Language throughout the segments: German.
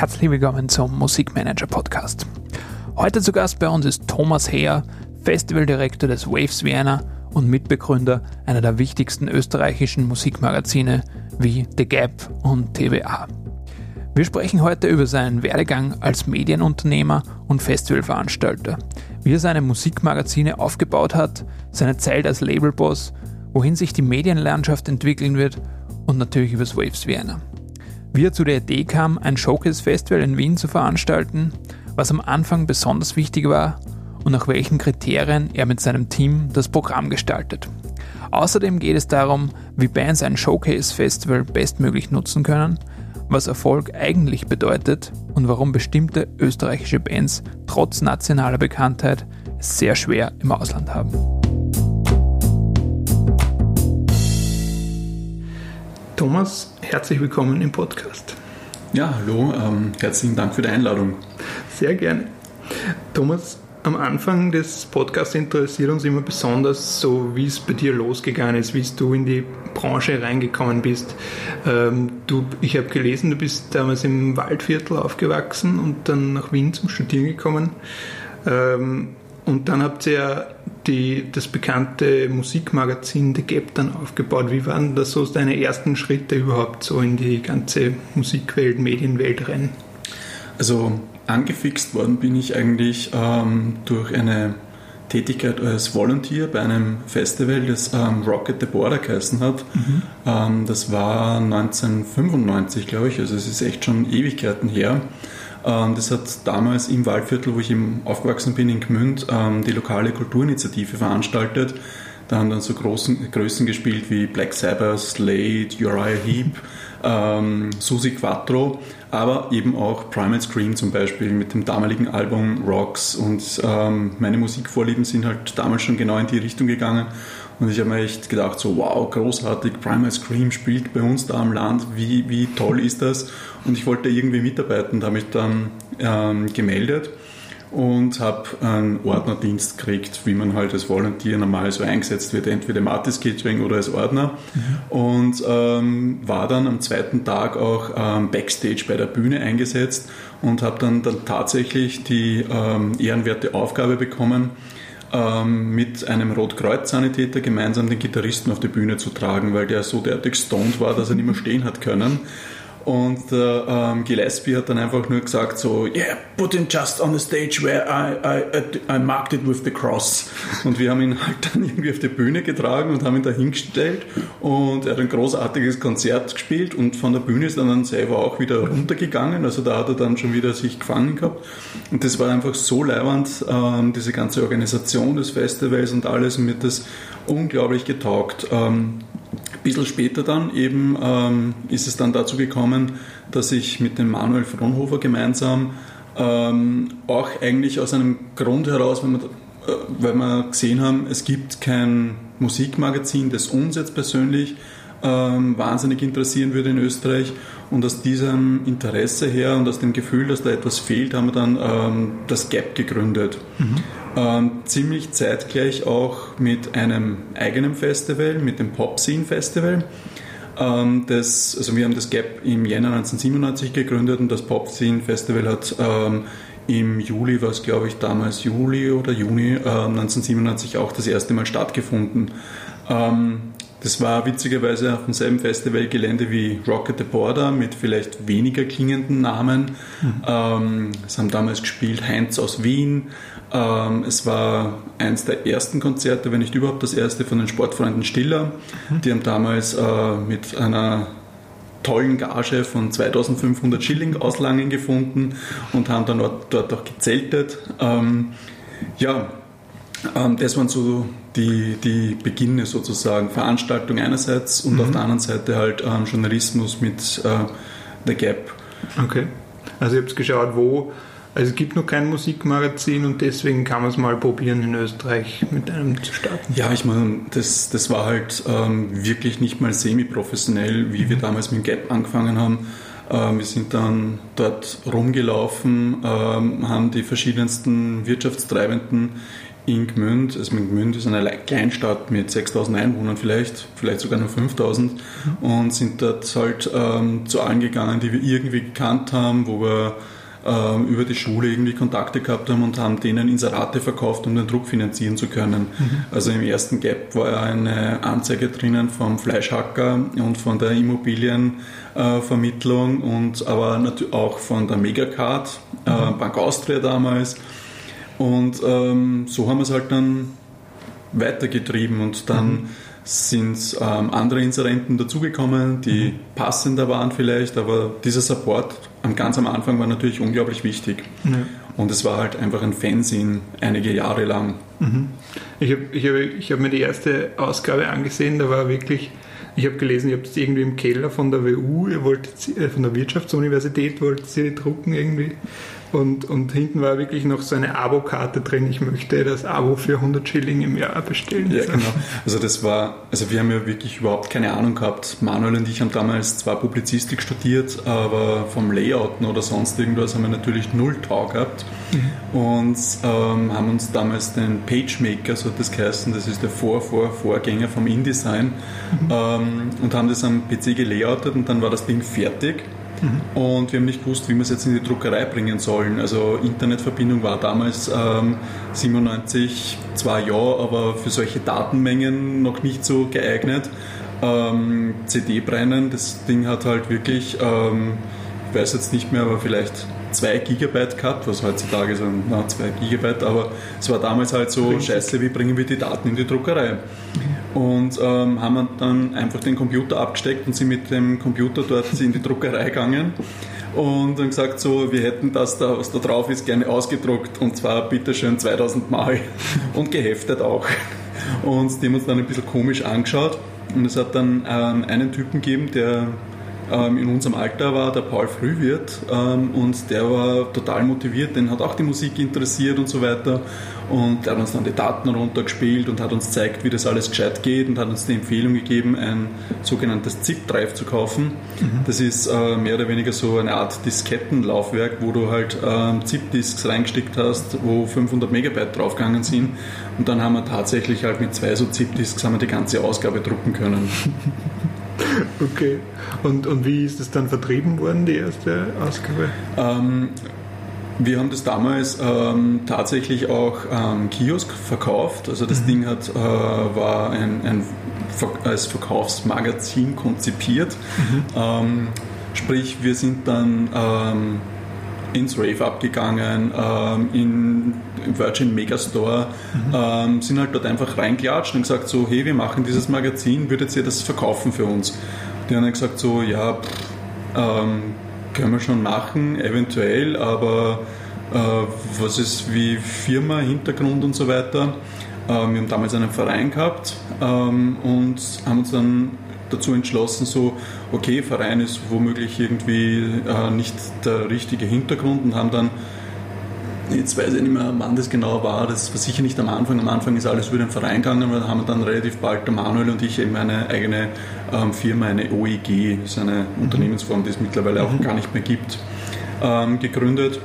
herzlich willkommen zum Musikmanager Podcast. Heute zu Gast bei uns ist Thomas Heer, Festivaldirektor des Waves Vienna und Mitbegründer einer der wichtigsten österreichischen Musikmagazine wie The Gap und TVA. Wir sprechen heute über seinen Werdegang als Medienunternehmer und Festivalveranstalter, wie er seine Musikmagazine aufgebaut hat, seine Zeit als Labelboss, wohin sich die Medienlandschaft entwickeln wird und natürlich über das Waves Vienna. Wie er zu der Idee kam, ein Showcase-Festival in Wien zu veranstalten, was am Anfang besonders wichtig war und nach welchen Kriterien er mit seinem Team das Programm gestaltet. Außerdem geht es darum, wie Bands ein Showcase-Festival bestmöglich nutzen können, was Erfolg eigentlich bedeutet und warum bestimmte österreichische Bands trotz nationaler Bekanntheit sehr schwer im Ausland haben. Thomas, herzlich willkommen im Podcast. Ja, hallo, ähm, herzlichen Dank für die Einladung. Sehr gerne. Thomas, am Anfang des Podcasts interessiert uns immer besonders, so wie es bei dir losgegangen ist, wie du in die Branche reingekommen bist. Ähm, du, ich habe gelesen, du bist damals im Waldviertel aufgewachsen und dann nach Wien zum Studieren gekommen. Ähm, und dann habt ihr die, das bekannte Musikmagazin The Gap dann aufgebaut. Wie waren das so deine ersten Schritte überhaupt so in die ganze Musikwelt, Medienwelt rein? Also angefixt worden bin ich eigentlich ähm, durch eine Tätigkeit als Volunteer bei einem Festival, das ähm, Rocket the Border geheißen hat. Mhm. Ähm, das war 1995, glaube ich, also es ist echt schon Ewigkeiten her. Ähm, das hat damals im Waldviertel, wo ich eben aufgewachsen bin, in Gmünd, ähm, die lokale Kulturinitiative veranstaltet. Da haben dann so großen, Größen gespielt wie Black Sabbath, Slade, Uriah Heep, ähm, Susi Quattro, aber eben auch Primal Scream zum Beispiel mit dem damaligen Album Rocks. Und ähm, meine Musikvorlieben sind halt damals schon genau in die Richtung gegangen. Und ich habe mir echt gedacht, so wow, großartig, Primal Scream spielt bei uns da am Land, wie, wie toll ist das? Und ich wollte irgendwie mitarbeiten, da habe ich dann ähm, gemeldet und habe einen Ordnerdienst gekriegt, wie man halt als Volunteer normal so eingesetzt wird, entweder im Artist Catering oder als Ordner. Mhm. Und ähm, war dann am zweiten Tag auch ähm, Backstage bei der Bühne eingesetzt und habe dann, dann tatsächlich die ähm, ehrenwerte Aufgabe bekommen, ähm, mit einem Rotkreuz-Sanitäter gemeinsam den Gitarristen auf die Bühne zu tragen, weil der so derartig stoned war, dass er nicht mehr stehen hat können. Und äh, ähm, Gillespie hat dann einfach nur gesagt so, yeah, put him just on the stage where I, I, I marked it with the cross. Und wir haben ihn halt dann irgendwie auf die Bühne getragen und haben ihn da hingestellt und er hat ein großartiges Konzert gespielt und von der Bühne ist er dann selber auch wieder runtergegangen. Also da hat er dann schon wieder sich gefangen gehabt. Und das war einfach so leiwand, ähm, diese ganze Organisation des Festivals und alles und mir das unglaublich getaugt. Ähm, bisschen später dann eben ähm, ist es dann dazu gekommen, dass ich mit dem Manuel Fronhofer gemeinsam ähm, auch eigentlich aus einem Grund heraus, weil wir, äh, weil wir gesehen haben, es gibt kein Musikmagazin, das uns jetzt persönlich ähm, wahnsinnig interessieren würde in Österreich. Und aus diesem Interesse her und aus dem Gefühl, dass da etwas fehlt, haben wir dann ähm, das Gap gegründet. Mhm. Ähm, ziemlich zeitgleich auch mit einem eigenen Festival, mit dem Pop Scene Festival. Ähm, das, also wir haben das Gap im Jänner 1997 gegründet und das Pop Scene Festival hat ähm, im Juli, was glaube ich damals Juli oder Juni äh, 1997 auch das erste Mal stattgefunden. Ähm, das war witzigerweise auf demselben Festivalgelände wie Rocket the Border mit vielleicht weniger klingenden Namen. Mhm. Ähm, es haben damals gespielt Heinz aus Wien. Ähm, es war eins der ersten Konzerte, wenn nicht überhaupt das erste, von den Sportfreunden Stiller. Mhm. Die haben damals äh, mit einer tollen Gage von 2500 Schilling Auslangen gefunden und haben dann dort auch gezeltet. Ähm, ja, ähm, das waren so die, die Beginne sozusagen. Veranstaltung einerseits und mhm. auf der anderen Seite halt ähm, Journalismus mit äh, The Gap. Okay. Also ihr habt geschaut, wo, also es gibt noch kein Musikmagazin und deswegen kann man es mal probieren in Österreich mit einem zu starten. Ja, ich meine, das, das war halt ähm, wirklich nicht mal semi-professionell, wie mhm. wir damals mit Gap angefangen haben. Ähm, wir sind dann dort rumgelaufen, ähm, haben die verschiedensten Wirtschaftstreibenden in Gmünd, also Gmünd ist eine Kleinstadt mit 6000 Einwohnern vielleicht, vielleicht sogar nur 5000 mhm. und sind dort halt ähm, zu allen gegangen, die wir irgendwie gekannt haben, wo wir ähm, über die Schule irgendwie Kontakte gehabt haben und haben denen Inserate verkauft, um den Druck finanzieren zu können. Mhm. Also im ersten Gap war eine Anzeige drinnen vom Fleischhacker und von der Immobilienvermittlung und aber natürlich auch von der Megacard, äh, mhm. Bank Austria damals. Und ähm, so haben wir es halt dann weitergetrieben und dann mhm sind ähm, andere Inserenten dazugekommen, die mhm. passender waren vielleicht, aber dieser Support am ganz am Anfang war natürlich unglaublich wichtig. Ja. Und es war halt einfach ein Fanzine einige Jahre lang. Mhm. Ich habe ich hab, ich hab mir die erste Ausgabe angesehen, da war wirklich, ich habe gelesen, ihr habt es irgendwie im Keller von der WU, ihr wollt, äh, von der Wirtschaftsuniversität wollt sie drucken irgendwie. Und, und hinten war wirklich noch so eine Abo-Karte drin. Ich möchte das Abo für 100 Schilling im Jahr bestellen. Ja, genau. Also das war, also wir haben ja wirklich überhaupt keine Ahnung gehabt. Manuel und ich haben damals zwar Publizistik studiert, aber vom Layouten oder sonst irgendwas haben wir natürlich null Tau gehabt. Mhm. Und ähm, haben uns damals den PageMaker, so hat das geheißen, das ist der Vor-Vor-Vorgänger vom InDesign, mhm. ähm, und haben das am PC gelayoutet und dann war das Ding fertig. Und wir haben nicht gewusst, wie wir es jetzt in die Druckerei bringen sollen. Also Internetverbindung war damals ähm, 97 zwar ja, aber für solche Datenmengen noch nicht so geeignet. Ähm, CD brennen, das Ding hat halt wirklich, ähm, ich weiß jetzt nicht mehr, aber vielleicht 2 Gigabyte gehabt, was heutzutage sind, na, 2 Gigabyte, aber es war damals halt so, scheiße, wie bringen wir die Daten in die Druckerei? Und ähm, haben dann einfach den Computer abgesteckt und sind mit dem Computer dort in die Druckerei gegangen und dann gesagt so, wir hätten das da, was da drauf ist, gerne ausgedruckt und zwar bitteschön 2000 Mal und geheftet auch. Und die haben uns dann ein bisschen komisch angeschaut und es hat dann ähm, einen Typen gegeben, der ähm, in unserem Alter war der Paul Frühwirt ähm, und der war total motiviert, den hat auch die Musik interessiert und so weiter und der hat uns dann die Daten runtergespielt und hat uns gezeigt, wie das alles gescheit geht und hat uns die Empfehlung gegeben, ein sogenanntes ZIP-Drive zu kaufen. Mhm. Das ist äh, mehr oder weniger so eine Art Diskettenlaufwerk, wo du halt ähm, ZIP-Disks reingesteckt hast, wo 500 Megabyte draufgegangen sind und dann haben wir tatsächlich halt mit zwei so ZIP-Disks die ganze Ausgabe drucken können. Okay. Und, und wie ist das dann vertrieben worden, die erste Ausgabe? Ähm, wir haben das damals ähm, tatsächlich auch am Kiosk verkauft. Also das mhm. Ding hat, äh, war ein, ein, als Verkaufsmagazin konzipiert. Mhm. Ähm, sprich, wir sind dann ähm, ins Rave abgegangen, ähm, in Virgin Megastore, mhm. ähm, sind halt dort einfach reinklatscht und gesagt so, hey, wir machen dieses Magazin, würdet ihr das verkaufen für uns? Die haben dann gesagt so, ja, pff, ähm, können wir schon machen, eventuell, aber äh, was ist wie Firma, Hintergrund und so weiter. Äh, wir haben damals einen Verein gehabt ähm, und haben uns dann dazu entschlossen, so, okay, Verein ist womöglich irgendwie äh, nicht der richtige Hintergrund und haben dann, jetzt weiß ich nicht mehr, wann das genau war, das war sicher nicht am Anfang, am Anfang ist alles über den Verein gegangen, aber haben dann relativ bald der Manuel und ich eben eine eigene ähm, Firma, eine OEG, das ist eine mhm. Unternehmensform, die es mittlerweile auch mhm. gar nicht mehr gibt, ähm, gegründet.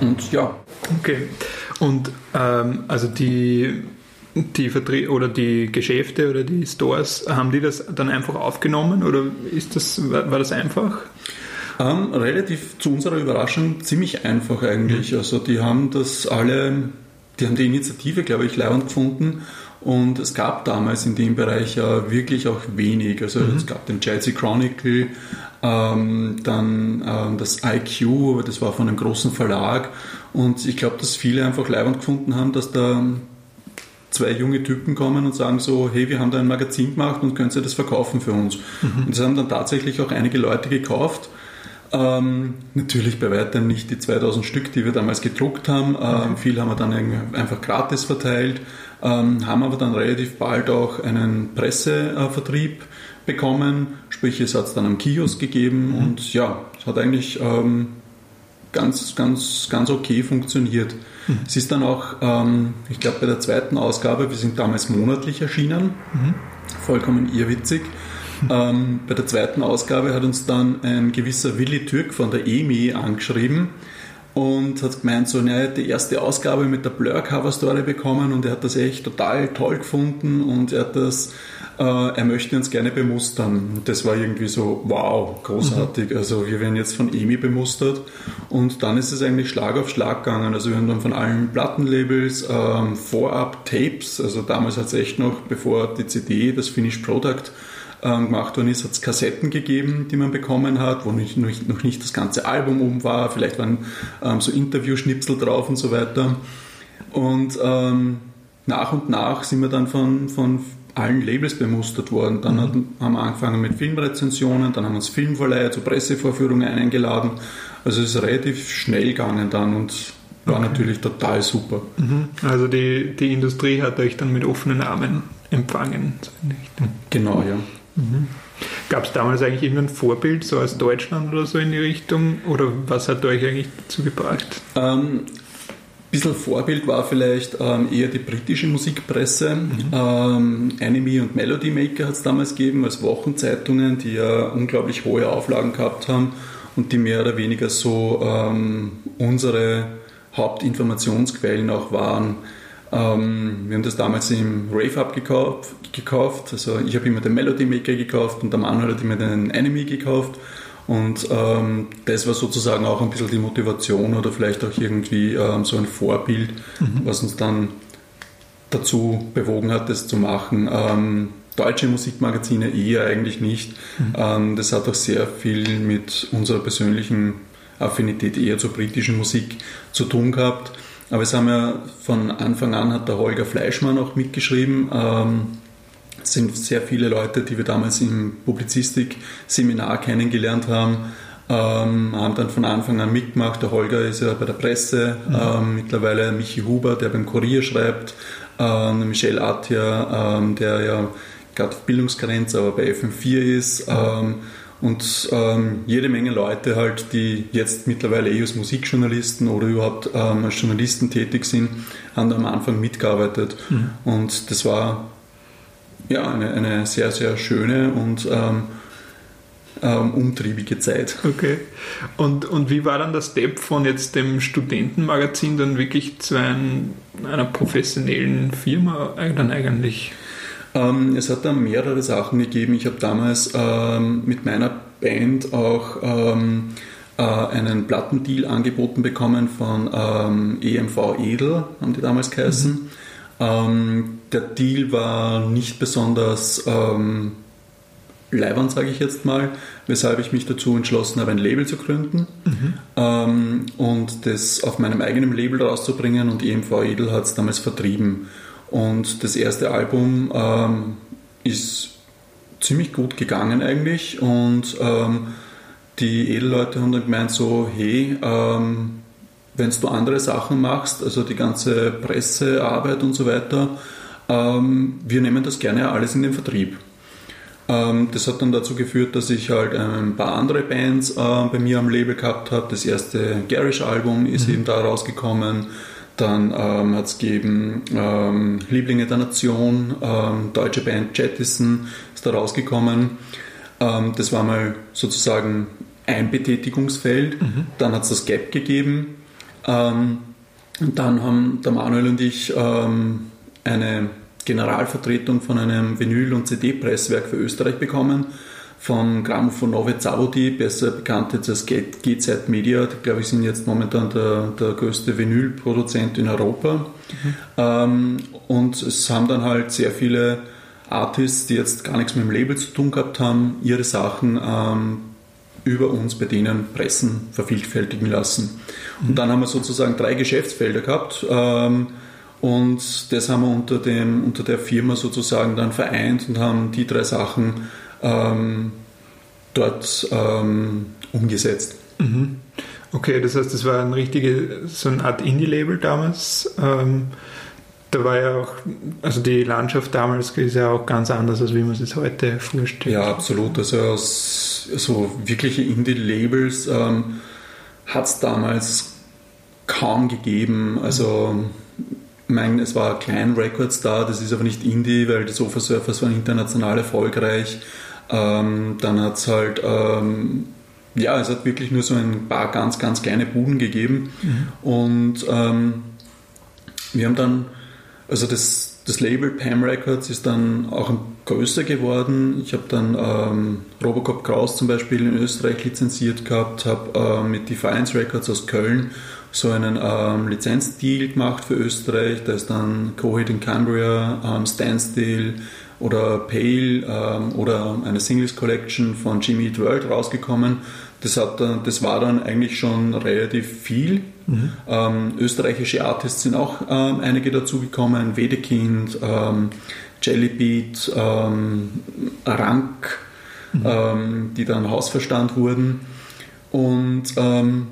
Und ja. Okay. Und ähm, also die die Vertrie oder die Geschäfte oder die Stores, haben die das dann einfach aufgenommen oder ist das, war, war das einfach? Ähm, relativ zu unserer Überraschung ziemlich einfach eigentlich. Mhm. Also die haben das alle, die haben die Initiative, glaube ich, leibend gefunden und es gab damals in dem Bereich ja wirklich auch wenig. Also mhm. es gab den Chelsea Chronicle, ähm, dann ähm, das IQ, das war von einem großen Verlag und ich glaube, dass viele einfach leibend gefunden haben, dass da zwei junge Typen kommen und sagen so, hey, wir haben da ein Magazin gemacht und könnt ihr das verkaufen für uns? Mhm. Und das haben dann tatsächlich auch einige Leute gekauft. Ähm, natürlich bei weitem nicht die 2000 Stück, die wir damals gedruckt haben. Ähm, mhm. Viel haben wir dann einfach gratis verteilt, ähm, haben aber dann relativ bald auch einen Pressevertrieb bekommen. Sprich, es hat es dann am Kiosk gegeben mhm. und ja, es hat eigentlich ähm, ganz, ganz, ganz okay funktioniert. Mhm. Es ist dann auch, ähm, ich glaube, bei der zweiten Ausgabe, wir sind damals monatlich erschienen, mhm. vollkommen irrwitzig. Ähm, bei der zweiten Ausgabe hat uns dann ein gewisser Willi Türk von der EMI angeschrieben und hat gemeint, so, er hat die erste Ausgabe mit der Blur-Cover-Story bekommen und er hat das echt total toll gefunden und er hat das, er möchte uns gerne bemustern. Das war irgendwie so, wow, großartig. Mhm. Also wir werden jetzt von EMI bemustert und dann ist es eigentlich Schlag auf Schlag gegangen. Also wir haben dann von allen Plattenlabels ähm, vorab Tapes, also damals hat es echt noch, bevor die CD, das Finished Product, ähm, gemacht worden ist, hat es Kassetten gegeben, die man bekommen hat, wo nicht, noch, noch nicht das ganze Album oben war, vielleicht waren ähm, so Interview-Schnipsel drauf und so weiter. Und ähm, nach und nach sind wir dann von, von allen Labels bemustert worden. Dann mhm. haben wir angefangen mit Filmrezensionen, dann haben wir uns Filmverleiher zu Pressevorführungen eingeladen. Also es ist relativ schnell gegangen dann und war okay. natürlich total super. Mhm. Also die, die Industrie hat euch dann mit offenen Armen empfangen. Genau, ja. Mhm. Gab es damals eigentlich irgendein Vorbild, so aus Deutschland oder so in die Richtung? Oder was hat euch eigentlich dazu gebracht? Ähm, bisschen Vorbild war vielleicht ähm, eher die britische Musikpresse. Mhm. Ähm, Anime und Melody Maker hat es damals gegeben als Wochenzeitungen, die ja unglaublich hohe Auflagen gehabt haben und die mehr oder weniger so ähm, unsere Hauptinformationsquellen auch waren. Ähm, wir haben das damals im Rave Up gekauft, gekauft. Also ich habe immer den Melody Maker gekauft und der Manuel hat immer den Enemy gekauft. Und ähm, das war sozusagen auch ein bisschen die Motivation oder vielleicht auch irgendwie ähm, so ein Vorbild, mhm. was uns dann dazu bewogen hat, das zu machen. Ähm, deutsche Musikmagazine eher eigentlich nicht. Mhm. Ähm, das hat auch sehr viel mit unserer persönlichen Affinität eher zur britischen Musik zu tun gehabt. Aber es haben ja von Anfang an hat der Holger Fleischmann auch mitgeschrieben. Ähm, sind sehr viele Leute, die wir damals im Publizistik-Seminar kennengelernt haben, ähm, haben dann von Anfang an mitgemacht. Der Holger ist ja bei der Presse, mhm. ähm, mittlerweile Michi Huber, der beim Kurier schreibt, ähm, Michel Attia, ähm, der ja gerade auf Bildungsgrenze, aber bei FM4 ist. Mhm und ähm, jede Menge Leute halt, die jetzt mittlerweile eh als Musikjournalisten oder überhaupt ähm, als Journalisten tätig sind, haben da am Anfang mitgearbeitet. Mhm. Und das war ja eine, eine sehr, sehr schöne und ähm, ähm, umtriebige Zeit. Okay. Und, und wie war dann der Step von jetzt dem Studentenmagazin dann wirklich zu ein, einer professionellen Firma dann eigentlich? Ähm, es hat da mehrere Sachen gegeben. Ich habe damals ähm, mit meiner Band auch ähm, äh, einen Plattendeal angeboten bekommen von ähm, EMV Edel, haben die damals geheißen. Mhm. Ähm, der Deal war nicht besonders ähm, leibend, sage ich jetzt mal, weshalb ich mich dazu entschlossen habe, ein Label zu gründen mhm. ähm, und das auf meinem eigenen Label rauszubringen und EMV Edel hat es damals vertrieben. Und das erste Album ähm, ist ziemlich gut gegangen eigentlich und ähm, die Edelleute haben dann gemeint so, hey, ähm, wenn du andere Sachen machst, also die ganze Pressearbeit und so weiter, ähm, wir nehmen das gerne alles in den Vertrieb. Ähm, das hat dann dazu geführt, dass ich halt ein paar andere Bands äh, bei mir am Label gehabt habe. Das erste Garish-Album ist mhm. eben da rausgekommen. Dann ähm, hat es gegeben ähm, Lieblinge der Nation, ähm, deutsche Band Jettison ist da rausgekommen. Ähm, das war mal sozusagen ein Betätigungsfeld. Mhm. Dann hat es das Gap gegeben. Ähm, und dann haben der Manuel und ich ähm, eine Generalvertretung von einem Vinyl- und CD-Presswerk für Österreich bekommen von Grammophonove Zavodi, besser bekannt jetzt als GZ Media, die glaube ich sind jetzt momentan der, der größte Vinylproduzent in Europa. Mhm. Ähm, und es haben dann halt sehr viele Artists, die jetzt gar nichts mit dem Label zu tun gehabt haben, ihre Sachen ähm, über uns bei denen Pressen vervielfältigen lassen. Mhm. Und dann haben wir sozusagen drei Geschäftsfelder gehabt. Ähm, und das haben wir unter, dem, unter der Firma sozusagen dann vereint und haben die drei Sachen ähm, dort ähm, umgesetzt. Mhm. Okay, das heißt, das war ein richtige, so eine Art Indie-Label damals. Da war ja auch, also die Landschaft damals ist ja auch ganz anders, als wie man es heute vorstellt. Ja, absolut. Also so wirkliche Indie-Labels ähm, hat es damals kaum gegeben. Also ich meine, es war Klein Records da, das ist aber nicht Indie, weil die Sofa Surfers waren international erfolgreich. Ähm, dann hat es halt ähm, ja, es hat wirklich nur so ein paar ganz, ganz kleine Buden gegeben. Mhm. Und ähm, wir haben dann, also das, das Label Pam Records ist dann auch größer geworden. Ich habe dann ähm, Robocop Kraus zum Beispiel in Österreich lizenziert gehabt, habe äh, mit Defiance Records aus Köln so einen ähm, Lizenzdeal gemacht für Österreich. Da ist dann Coheed in Cambria, ähm, Standstill, oder Pale ähm, oder eine Singles Collection von Jimmy Eat World rausgekommen. Das, hat, das war dann eigentlich schon relativ viel. Mhm. Ähm, österreichische Artists sind auch ähm, einige dazugekommen, Wedekind, ähm, Jellybeat, ähm, Rank, mhm. Ähm, die dann Hausverstand wurden. Und ähm,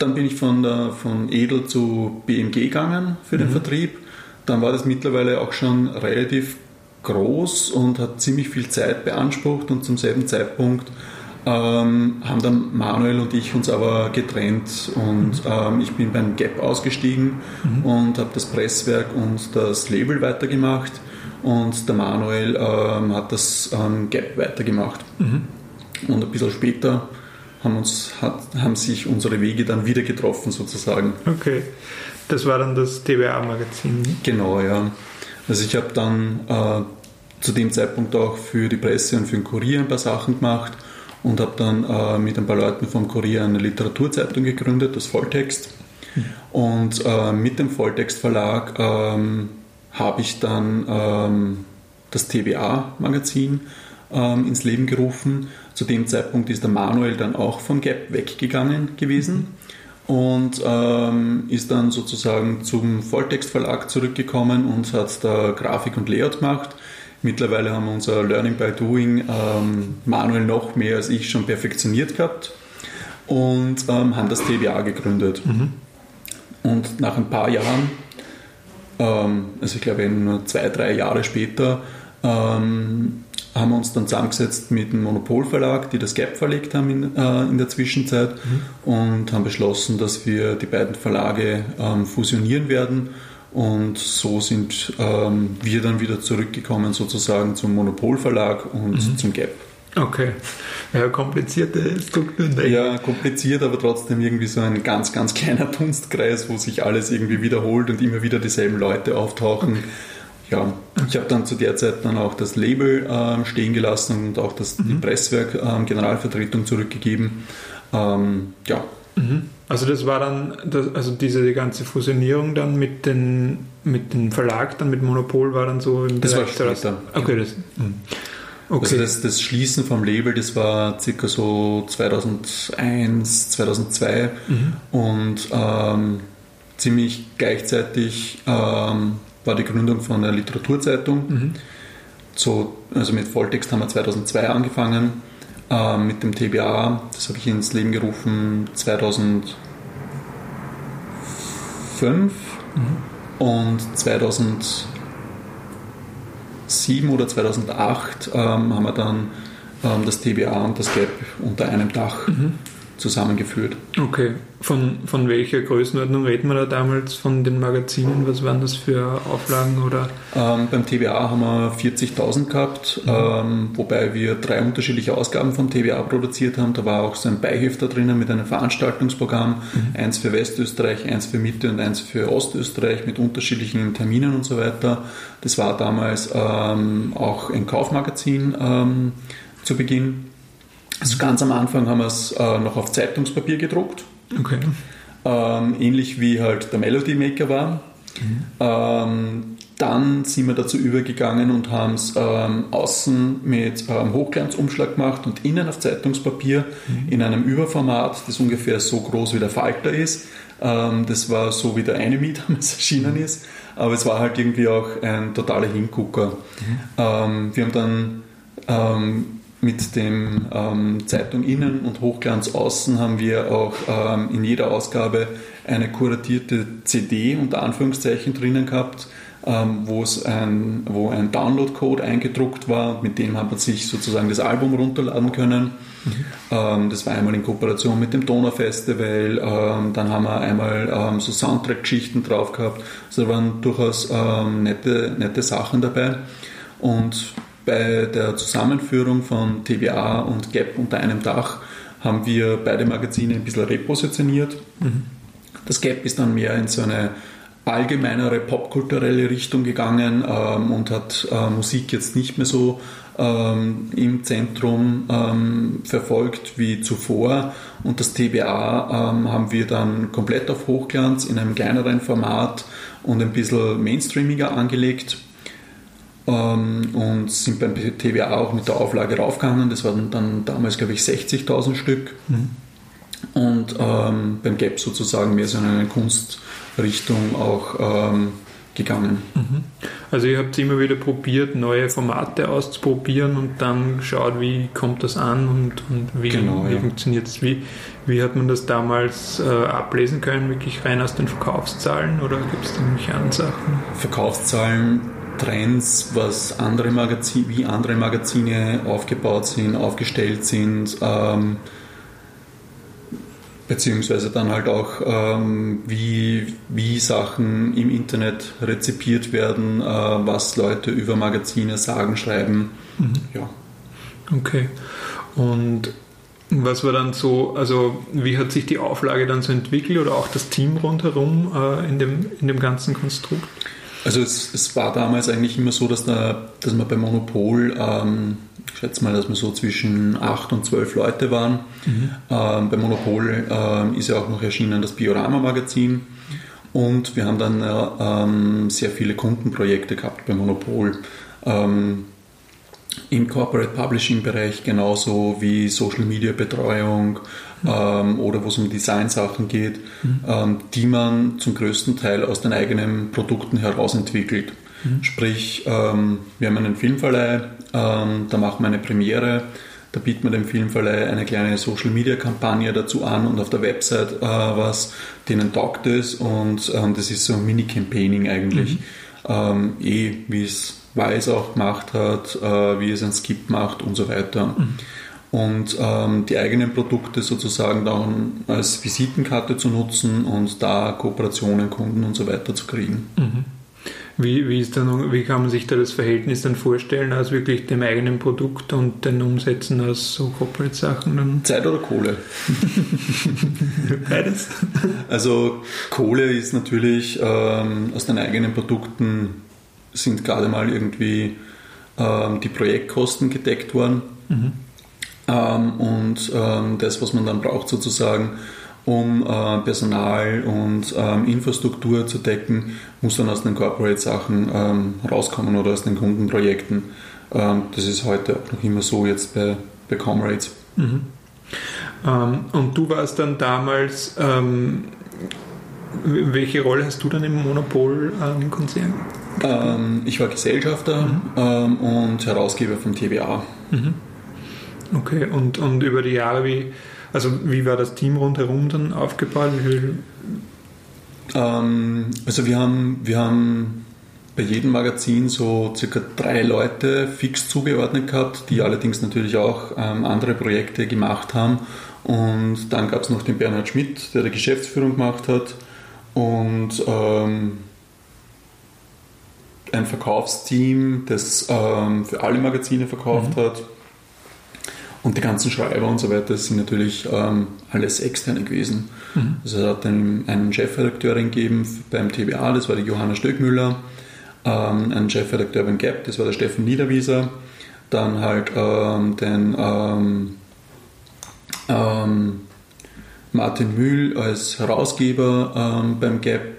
dann bin ich von, der, von Edel zu BMG gegangen für den mhm. Vertrieb. Dann war das mittlerweile auch schon relativ groß und hat ziemlich viel Zeit beansprucht und zum selben Zeitpunkt ähm, haben dann Manuel und ich uns aber getrennt und ähm, ich bin beim Gap ausgestiegen mhm. und habe das Presswerk und das Label weitergemacht und der Manuel ähm, hat das ähm, Gap weitergemacht. Mhm. Und ein bisschen später haben, uns, hat, haben sich unsere Wege dann wieder getroffen sozusagen. Okay, das war dann das TWA-Magazin. Genau, ja. Also ich habe dann äh, zu dem Zeitpunkt auch für die Presse und für den Kurier ein paar Sachen gemacht und habe dann äh, mit ein paar Leuten vom Kurier eine Literaturzeitung gegründet, das Volltext. Mhm. Und äh, mit dem Volltext-Verlag ähm, habe ich dann ähm, das TBA-Magazin ähm, ins Leben gerufen. Zu dem Zeitpunkt ist der Manuel dann auch von Gap weggegangen gewesen. Mhm und ähm, ist dann sozusagen zum Volltextverlag zurückgekommen und hat da Grafik und Layout gemacht. Mittlerweile haben wir unser Learning by Doing ähm, Manuel noch mehr als ich schon perfektioniert gehabt und ähm, haben das TBA gegründet. Mhm. Und nach ein paar Jahren, ähm, also ich glaube nur zwei, drei Jahre später, ähm, haben wir uns dann zusammengesetzt mit dem Monopolverlag, die das Gap verlegt haben in, äh, in der Zwischenzeit mhm. und haben beschlossen, dass wir die beiden Verlage ähm, fusionieren werden. Und so sind ähm, wir dann wieder zurückgekommen sozusagen zum Monopolverlag und mhm. zum Gap. Okay. Ja, komplizierte Strukturen. Ja, kompliziert, aber trotzdem irgendwie so ein ganz, ganz kleiner Dunstkreis, wo sich alles irgendwie wiederholt und immer wieder dieselben Leute auftauchen. Okay ja, ich habe dann zu der Zeit dann auch das Label äh, stehen gelassen und auch das, mhm. die Presswerk äh, Generalvertretung zurückgegeben. Ähm, ja. Mhm. Also das war dann, das, also diese ganze Fusionierung dann mit den mit dem Verlag, dann mit Monopol war dann so im das Bereich war später. Okay, das, mhm. okay. Also das, das, Schließen vom Label, das war circa so 2001, 2002 mhm. und ähm, ziemlich gleichzeitig ähm, war die Gründung von einer Literaturzeitung. Mhm. So, also mit Volltext haben wir 2002 angefangen, äh, mit dem TBA, das habe ich ins Leben gerufen 2005 mhm. und 2007 oder 2008 ähm, haben wir dann ähm, das TBA und das GAP unter einem Dach mhm zusammengeführt. Okay, von, von welcher Größenordnung reden wir da damals von den Magazinen? Was waren das für Auflagen? Oder? Ähm, beim TBA haben wir 40.000 gehabt, mhm. ähm, wobei wir drei unterschiedliche Ausgaben vom TBA produziert haben. Da war auch so ein Beihefter drinnen mit einem Veranstaltungsprogramm, mhm. eins für Westösterreich, eins für Mitte und eins für Ostösterreich mit unterschiedlichen Terminen und so weiter. Das war damals ähm, auch ein Kaufmagazin ähm, zu Beginn. Also ganz am Anfang haben wir es äh, noch auf Zeitungspapier gedruckt. Okay. Ähm, ähnlich wie halt der Melody Maker war. Mhm. Ähm, dann sind wir dazu übergegangen und haben es ähm, außen mit ähm, Hochglanzumschlag gemacht und innen auf Zeitungspapier mhm. in einem Überformat, das ungefähr so groß wie der Falter ist. Ähm, das war so wie der eine Miet damals erschienen mhm. ist, aber es war halt irgendwie auch ein totaler Hingucker. Mhm. Ähm, wir haben dann ähm, mit dem ähm, Zeitung innen und Hochglanz außen haben wir auch ähm, in jeder Ausgabe eine kuratierte CD unter Anführungszeichen drinnen gehabt, ähm, wo es ein, wo ein Download-Code eingedruckt war. Mit dem hat man sich sozusagen das Album runterladen können. Mhm. Ähm, das war einmal in Kooperation mit dem Donau Festival. Ähm, dann haben wir einmal ähm, so Soundtrack-Geschichten drauf gehabt. Also da waren durchaus nette, nette Sachen dabei. Und bei der Zusammenführung von TBA und GAP unter einem Dach haben wir beide Magazine ein bisschen repositioniert. Mhm. Das Gap ist dann mehr in so eine allgemeinere popkulturelle Richtung gegangen ähm, und hat äh, Musik jetzt nicht mehr so ähm, im Zentrum ähm, verfolgt wie zuvor. Und das TBA ähm, haben wir dann komplett auf Hochglanz in einem kleineren Format und ein bisschen mainstreamiger angelegt ähm, und sind beim TBA auch mit der Auflage raufgegangen. Das waren dann damals, glaube ich, 60.000 Stück. Mhm. Und ähm, beim Gap sozusagen mehr so in eine Kunstrichtung auch ähm, gegangen. Mhm. Also ihr habt immer wieder probiert, neue Formate auszuprobieren und dann geschaut, wie kommt das an und, und wie, genau, wie ja. funktioniert es. Wie, wie hat man das damals äh, ablesen können, wirklich rein aus den Verkaufszahlen oder gibt es da irgendwelche anderen Sachen? Verkaufszahlen Trends, was andere Magazine, wie andere Magazine aufgebaut sind, aufgestellt sind, ähm, beziehungsweise dann halt auch, ähm, wie, wie Sachen im Internet rezipiert werden, äh, was Leute über Magazine sagen, schreiben. Mhm. Ja. Okay. Und was war dann so, also wie hat sich die Auflage dann so entwickelt oder auch das Team rundherum äh, in, dem, in dem ganzen Konstrukt? Also es, es, war damals eigentlich immer so, dass, da, dass man bei Monopol, ähm, ich schätze mal, dass wir so zwischen acht und zwölf Leute waren. Mhm. Ähm, bei Monopol ähm, ist ja auch noch erschienen das Biorama-Magazin. Und wir haben dann äh, ähm, sehr viele Kundenprojekte gehabt bei Monopol. Ähm, Im Corporate Publishing Bereich genauso wie Social Media Betreuung, ähm, oder wo es um Designsachen geht, mhm. ähm, die man zum größten Teil aus den eigenen Produkten heraus entwickelt. Mhm. Sprich, ähm, wir haben einen Filmverleih, ähm, da machen wir eine Premiere, da bieten wir dem Filmverleih eine kleine Social Media Kampagne dazu an und auf der Website äh, was, denen taugt es und ähm, das ist so ein Mini-Campaigning eigentlich. Mhm. Ähm, eh, wie es Weiß auch gemacht hat, äh, wie es ein Skip macht und so weiter. Mhm und ähm, die eigenen Produkte sozusagen dann als Visitenkarte zu nutzen und da Kooperationen, Kunden und so weiter zu kriegen. Mhm. Wie, wie, ist dann, wie kann man sich da das Verhältnis dann vorstellen aus wirklich dem eigenen Produkt und den Umsätzen aus so Corporate-Sachen? Zeit oder Kohle? Beides. Also Kohle ist natürlich ähm, aus den eigenen Produkten sind gerade mal irgendwie ähm, die Projektkosten gedeckt worden. Mhm. Ähm, und ähm, das, was man dann braucht sozusagen, um äh, Personal und ähm, Infrastruktur zu decken, muss dann aus den Corporate-Sachen ähm, rauskommen oder aus den Kundenprojekten. Ähm, das ist heute auch noch immer so jetzt bei, bei Comrades. Mhm. Ähm, und du warst dann damals, welche Rolle hast du dann im Monopol-Konzern? ich war Gesellschafter mhm. und Herausgeber vom TBA. Mhm. Okay, und, und über die Jahre, wie, also wie war das Team rundherum dann aufgebaut? Ähm, also wir haben, wir haben bei jedem Magazin so circa drei Leute fix zugeordnet gehabt, die allerdings natürlich auch ähm, andere Projekte gemacht haben. Und dann gab es noch den Bernhard Schmidt, der die Geschäftsführung gemacht hat. Und ähm, ein Verkaufsteam, das ähm, für alle Magazine verkauft mhm. hat. Und die ganzen Schreiber und so weiter sind natürlich ähm, alles externe gewesen. Mhm. Also es hat einen, einen Chefredakteurin gegeben beim TBA, das war die Johanna Stöckmüller, ähm, einen Chefredakteur beim GAP, das war der Steffen Niederwieser, dann halt ähm, den ähm, ähm, Martin Mühl als Herausgeber ähm, beim GAP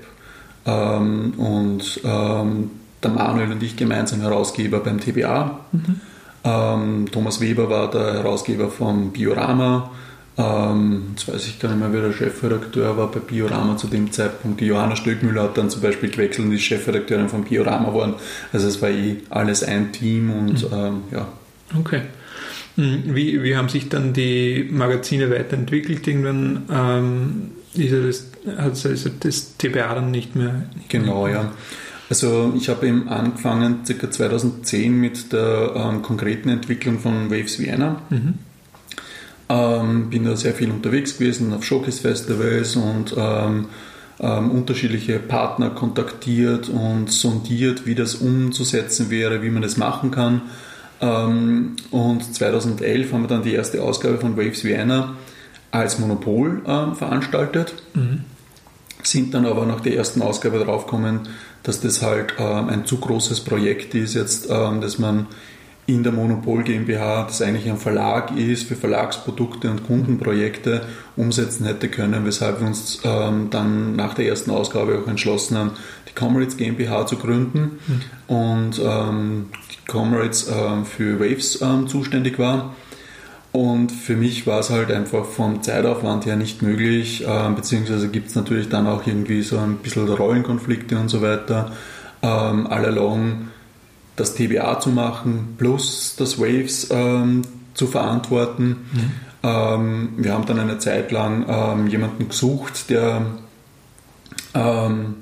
und der Manuel und ich gemeinsam Herausgeber beim TBA. Mhm. Ähm, Thomas Weber war der Herausgeber von Biorama. Ähm, jetzt weiß ich gar nicht mehr, wer der Chefredakteur war bei Biorama zu dem Zeitpunkt. Die Johanna Stöckmüller hat dann zum Beispiel gewechselt und ist Chefredakteurin von Biorama geworden. Also es war eh alles ein Team und mhm. ähm, ja. Okay. Hm, wie, wie haben sich dann die Magazine weiterentwickelt? Irgendwann ähm, ist das, hat also das TBA dann nicht mehr. Nicht genau, mehr ja. Also ich habe eben angefangen ca. 2010 mit der ähm, konkreten Entwicklung von Waves Vienna. Mhm. Ähm, bin da sehr viel unterwegs gewesen auf Showcase-Festivals und ähm, ähm, unterschiedliche Partner kontaktiert und sondiert, wie das umzusetzen wäre, wie man das machen kann. Ähm, und 2011 haben wir dann die erste Ausgabe von Waves Vienna als Monopol ähm, veranstaltet. Mhm. Sind dann aber nach der ersten Ausgabe draufgekommen, dass das halt ähm, ein zu großes Projekt ist, jetzt, ähm, dass man in der Monopol GmbH, das eigentlich ein Verlag ist, für Verlagsprodukte und Kundenprojekte umsetzen hätte können, weshalb wir uns ähm, dann nach der ersten Ausgabe auch entschlossen haben, die Comrades GmbH zu gründen mhm. und ähm, die Comrades äh, für Waves ähm, zuständig war. Und für mich war es halt einfach vom Zeitaufwand her nicht möglich, äh, beziehungsweise gibt es natürlich dann auch irgendwie so ein bisschen Rollenkonflikte und so weiter. Ähm, all along das TBA zu machen, plus das Waves ähm, zu verantworten. Mhm. Ähm, wir haben dann eine Zeit lang ähm, jemanden gesucht, der ähm,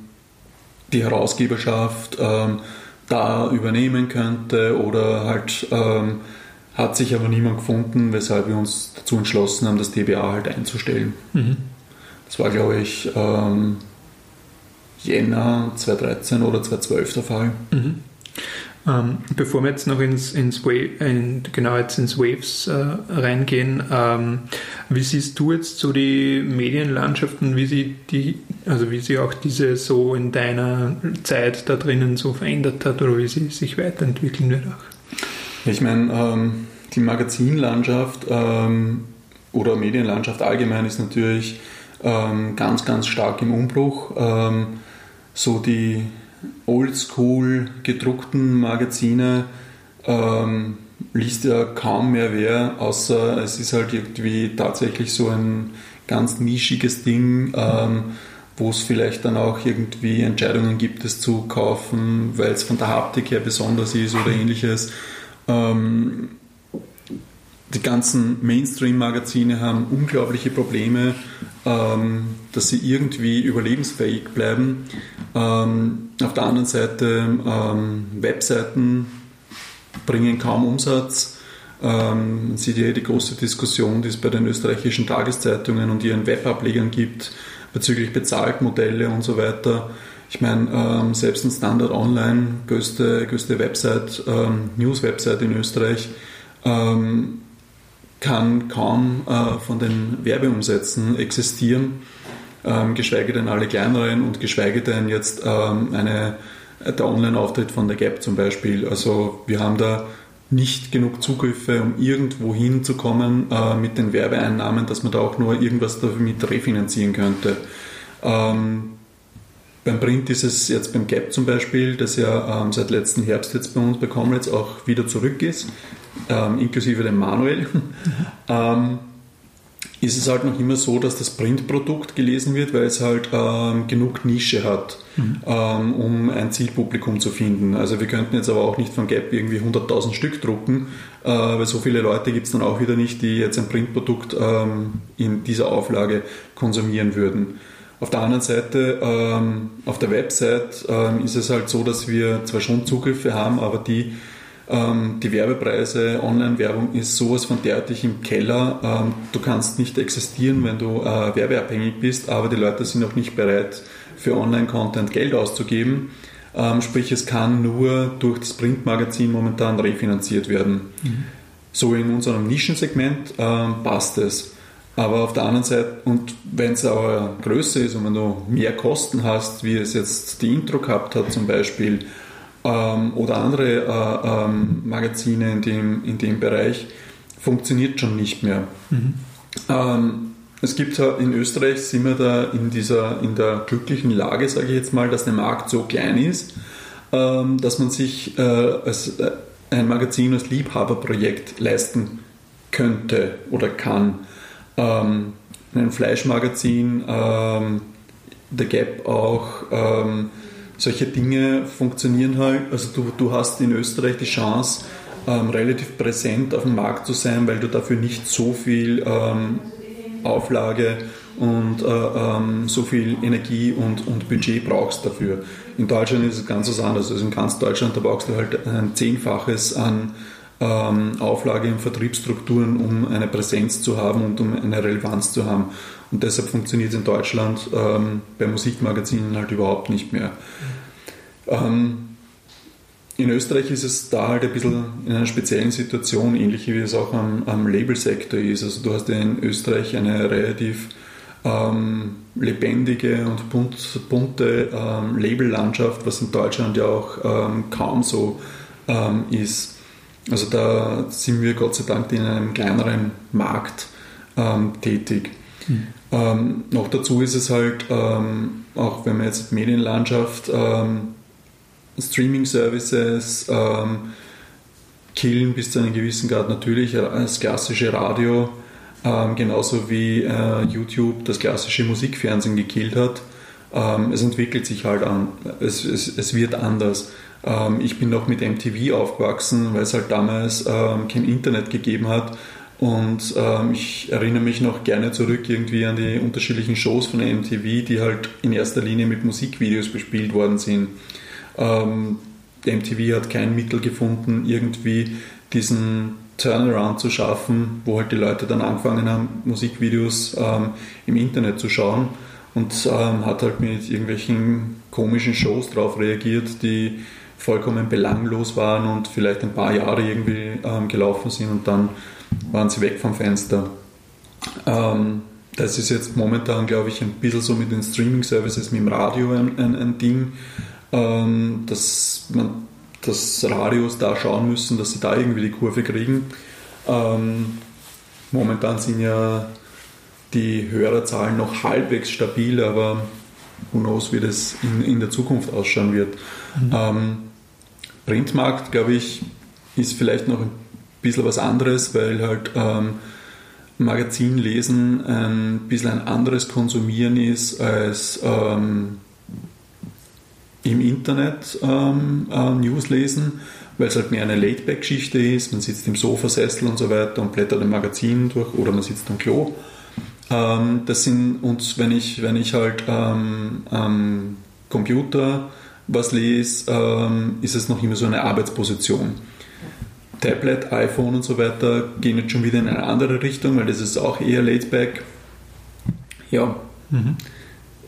die Herausgeberschaft ähm, da übernehmen könnte oder halt hat sich aber niemand gefunden, weshalb wir uns dazu entschlossen haben, das TBA halt einzustellen. Mhm. Das war, glaube ich, Jänner 2013 oder 2012 der Fall. Mhm. Ähm, bevor wir jetzt noch ins, ins, in, genau jetzt ins Waves äh, reingehen, ähm, wie siehst du jetzt so die Medienlandschaften, wie sie die, also wie sie auch diese so in deiner Zeit da drinnen so verändert hat oder wie sie sich weiterentwickeln wird auch? Ich meine, ähm, die Magazinlandschaft ähm, oder Medienlandschaft allgemein ist natürlich ähm, ganz, ganz stark im Umbruch. Ähm, so die oldschool gedruckten Magazine ähm, liest ja kaum mehr wer, außer es ist halt irgendwie tatsächlich so ein ganz nischiges Ding, ähm, wo es vielleicht dann auch irgendwie Entscheidungen gibt, es zu kaufen, weil es von der Haptik her besonders ist oder ähnliches. Ähm, die ganzen Mainstream-Magazine haben unglaubliche Probleme, ähm, dass sie irgendwie überlebensfähig bleiben. Ähm, auf der anderen Seite, ähm, Webseiten bringen kaum Umsatz. Ähm, man sieht ja die große Diskussion, die es bei den österreichischen Tageszeitungen und ihren Webablegern gibt, bezüglich Bezahltmodelle und so weiter. Ich meine, ähm, selbst ein Standard Online, größte, größte Website, ähm, News-Website in Österreich, ähm, kann kaum äh, von den Werbeumsätzen existieren, ähm, geschweige denn alle kleineren und geschweige denn jetzt ähm, eine, der Online-Auftritt von der Gap zum Beispiel. Also wir haben da nicht genug Zugriffe, um irgendwo hinzukommen äh, mit den Werbeeinnahmen, dass man da auch nur irgendwas damit refinanzieren könnte. Ähm, beim Print ist es jetzt beim Gap zum Beispiel, das ja ähm, seit letzten Herbst jetzt bei uns bei Comrades auch wieder zurück ist ähm, inklusive dem Manuel, ähm, ist es halt noch immer so, dass das Printprodukt gelesen wird, weil es halt ähm, genug Nische hat, mhm. ähm, um ein Zielpublikum zu finden. Also wir könnten jetzt aber auch nicht von Gap irgendwie 100.000 Stück drucken, äh, weil so viele Leute gibt es dann auch wieder nicht, die jetzt ein Printprodukt ähm, in dieser Auflage konsumieren würden. Auf der anderen Seite, ähm, auf der Website ähm, ist es halt so, dass wir zwar schon Zugriffe haben, aber die ähm, die Werbepreise, Online-Werbung ist sowas von derartig im Keller. Ähm, du kannst nicht existieren, wenn du äh, werbeabhängig bist, aber die Leute sind auch nicht bereit, für Online-Content Geld auszugeben. Ähm, sprich, es kann nur durch das Printmagazin momentan refinanziert werden. Mhm. So in unserem Nischensegment passt es. Aber auf der anderen Seite, und wenn es aber größer ist und wenn du mehr Kosten hast, wie es jetzt die Intro gehabt hat zum Beispiel, ähm, oder andere äh, ähm, Magazine in dem, in dem Bereich, funktioniert schon nicht mehr. Mhm. Ähm, es gibt in Österreich sind wir da in dieser in der glücklichen Lage, sage ich jetzt mal, dass der Markt so klein ist, ähm, dass man sich äh, als, äh, ein Magazin als Liebhaberprojekt leisten könnte oder kann. Ähm, ein Fleischmagazin, ähm, The Gap auch, ähm, solche Dinge funktionieren halt. Also du, du hast in Österreich die Chance, ähm, relativ präsent auf dem Markt zu sein, weil du dafür nicht so viel ähm, Auflage und äh, ähm, so viel Energie und, und Budget brauchst dafür. In Deutschland ist es ganz was anderes. Also in ganz Deutschland, da brauchst du halt ein Zehnfaches an ähm, Auflage und Vertriebsstrukturen, um eine Präsenz zu haben und um eine Relevanz zu haben. Und deshalb funktioniert es in Deutschland ähm, bei Musikmagazinen halt überhaupt nicht mehr. Ähm, in Österreich ist es da halt ein bisschen in einer speziellen Situation, ähnlich wie es auch am, am Labelsektor ist. Also du hast in Österreich eine relativ ähm, lebendige und bunt, bunte ähm, Labellandschaft, was in Deutschland ja auch ähm, kaum so ähm, ist. Also da sind wir Gott sei Dank in einem kleineren Markt ähm, tätig. Mhm. noch dazu ist es halt, ähm, auch wenn man jetzt Medienlandschaft, Streaming-Services, killen bis zu einem gewissen Grad natürlich das klassische Radio, ähm, genauso wie äh, YouTube das klassische Musikfernsehen gekillt hat. Ähm, es entwickelt sich halt an, es, es, es wird anders. Ähm, ich bin noch mit MTV aufgewachsen, weil es halt damals ähm, kein Internet gegeben hat. Und ähm, ich erinnere mich noch gerne zurück irgendwie an die unterschiedlichen Shows von MTV, die halt in erster Linie mit Musikvideos bespielt worden sind. Ähm, MTV hat kein Mittel gefunden, irgendwie diesen Turnaround zu schaffen, wo halt die Leute dann angefangen haben, Musikvideos ähm, im Internet zu schauen und ähm, hat halt mit irgendwelchen komischen Shows drauf reagiert, die vollkommen belanglos waren und vielleicht ein paar Jahre irgendwie ähm, gelaufen sind und dann waren sie weg vom Fenster. Ähm, das ist jetzt momentan, glaube ich, ein bisschen so mit den Streaming-Services, mit dem Radio ein, ein, ein Ding, ähm, dass man dass Radios da schauen müssen, dass sie da irgendwie die Kurve kriegen. Ähm, momentan sind ja die Hörerzahlen noch halbwegs stabil, aber who knows, wie das in, in der Zukunft ausschauen wird. Mhm. Ähm, Printmarkt, glaube ich, ist vielleicht noch ein bisschen was anderes, weil halt ähm, Magazin lesen ein bisschen ein anderes Konsumieren ist als ähm, im Internet ähm, äh, News lesen, weil es halt mehr eine Laidback-Geschichte ist. Man sitzt im Sofasessel und so weiter und blättert ein Magazin durch oder man sitzt am Klo. Ähm, das sind, und wenn ich, wenn ich halt ähm, am Computer was lese, ähm, ist es noch immer so eine Arbeitsposition. Tablet, iPhone und so weiter gehen jetzt schon wieder in eine andere Richtung, weil das ist auch eher Laidback. Ja. Mhm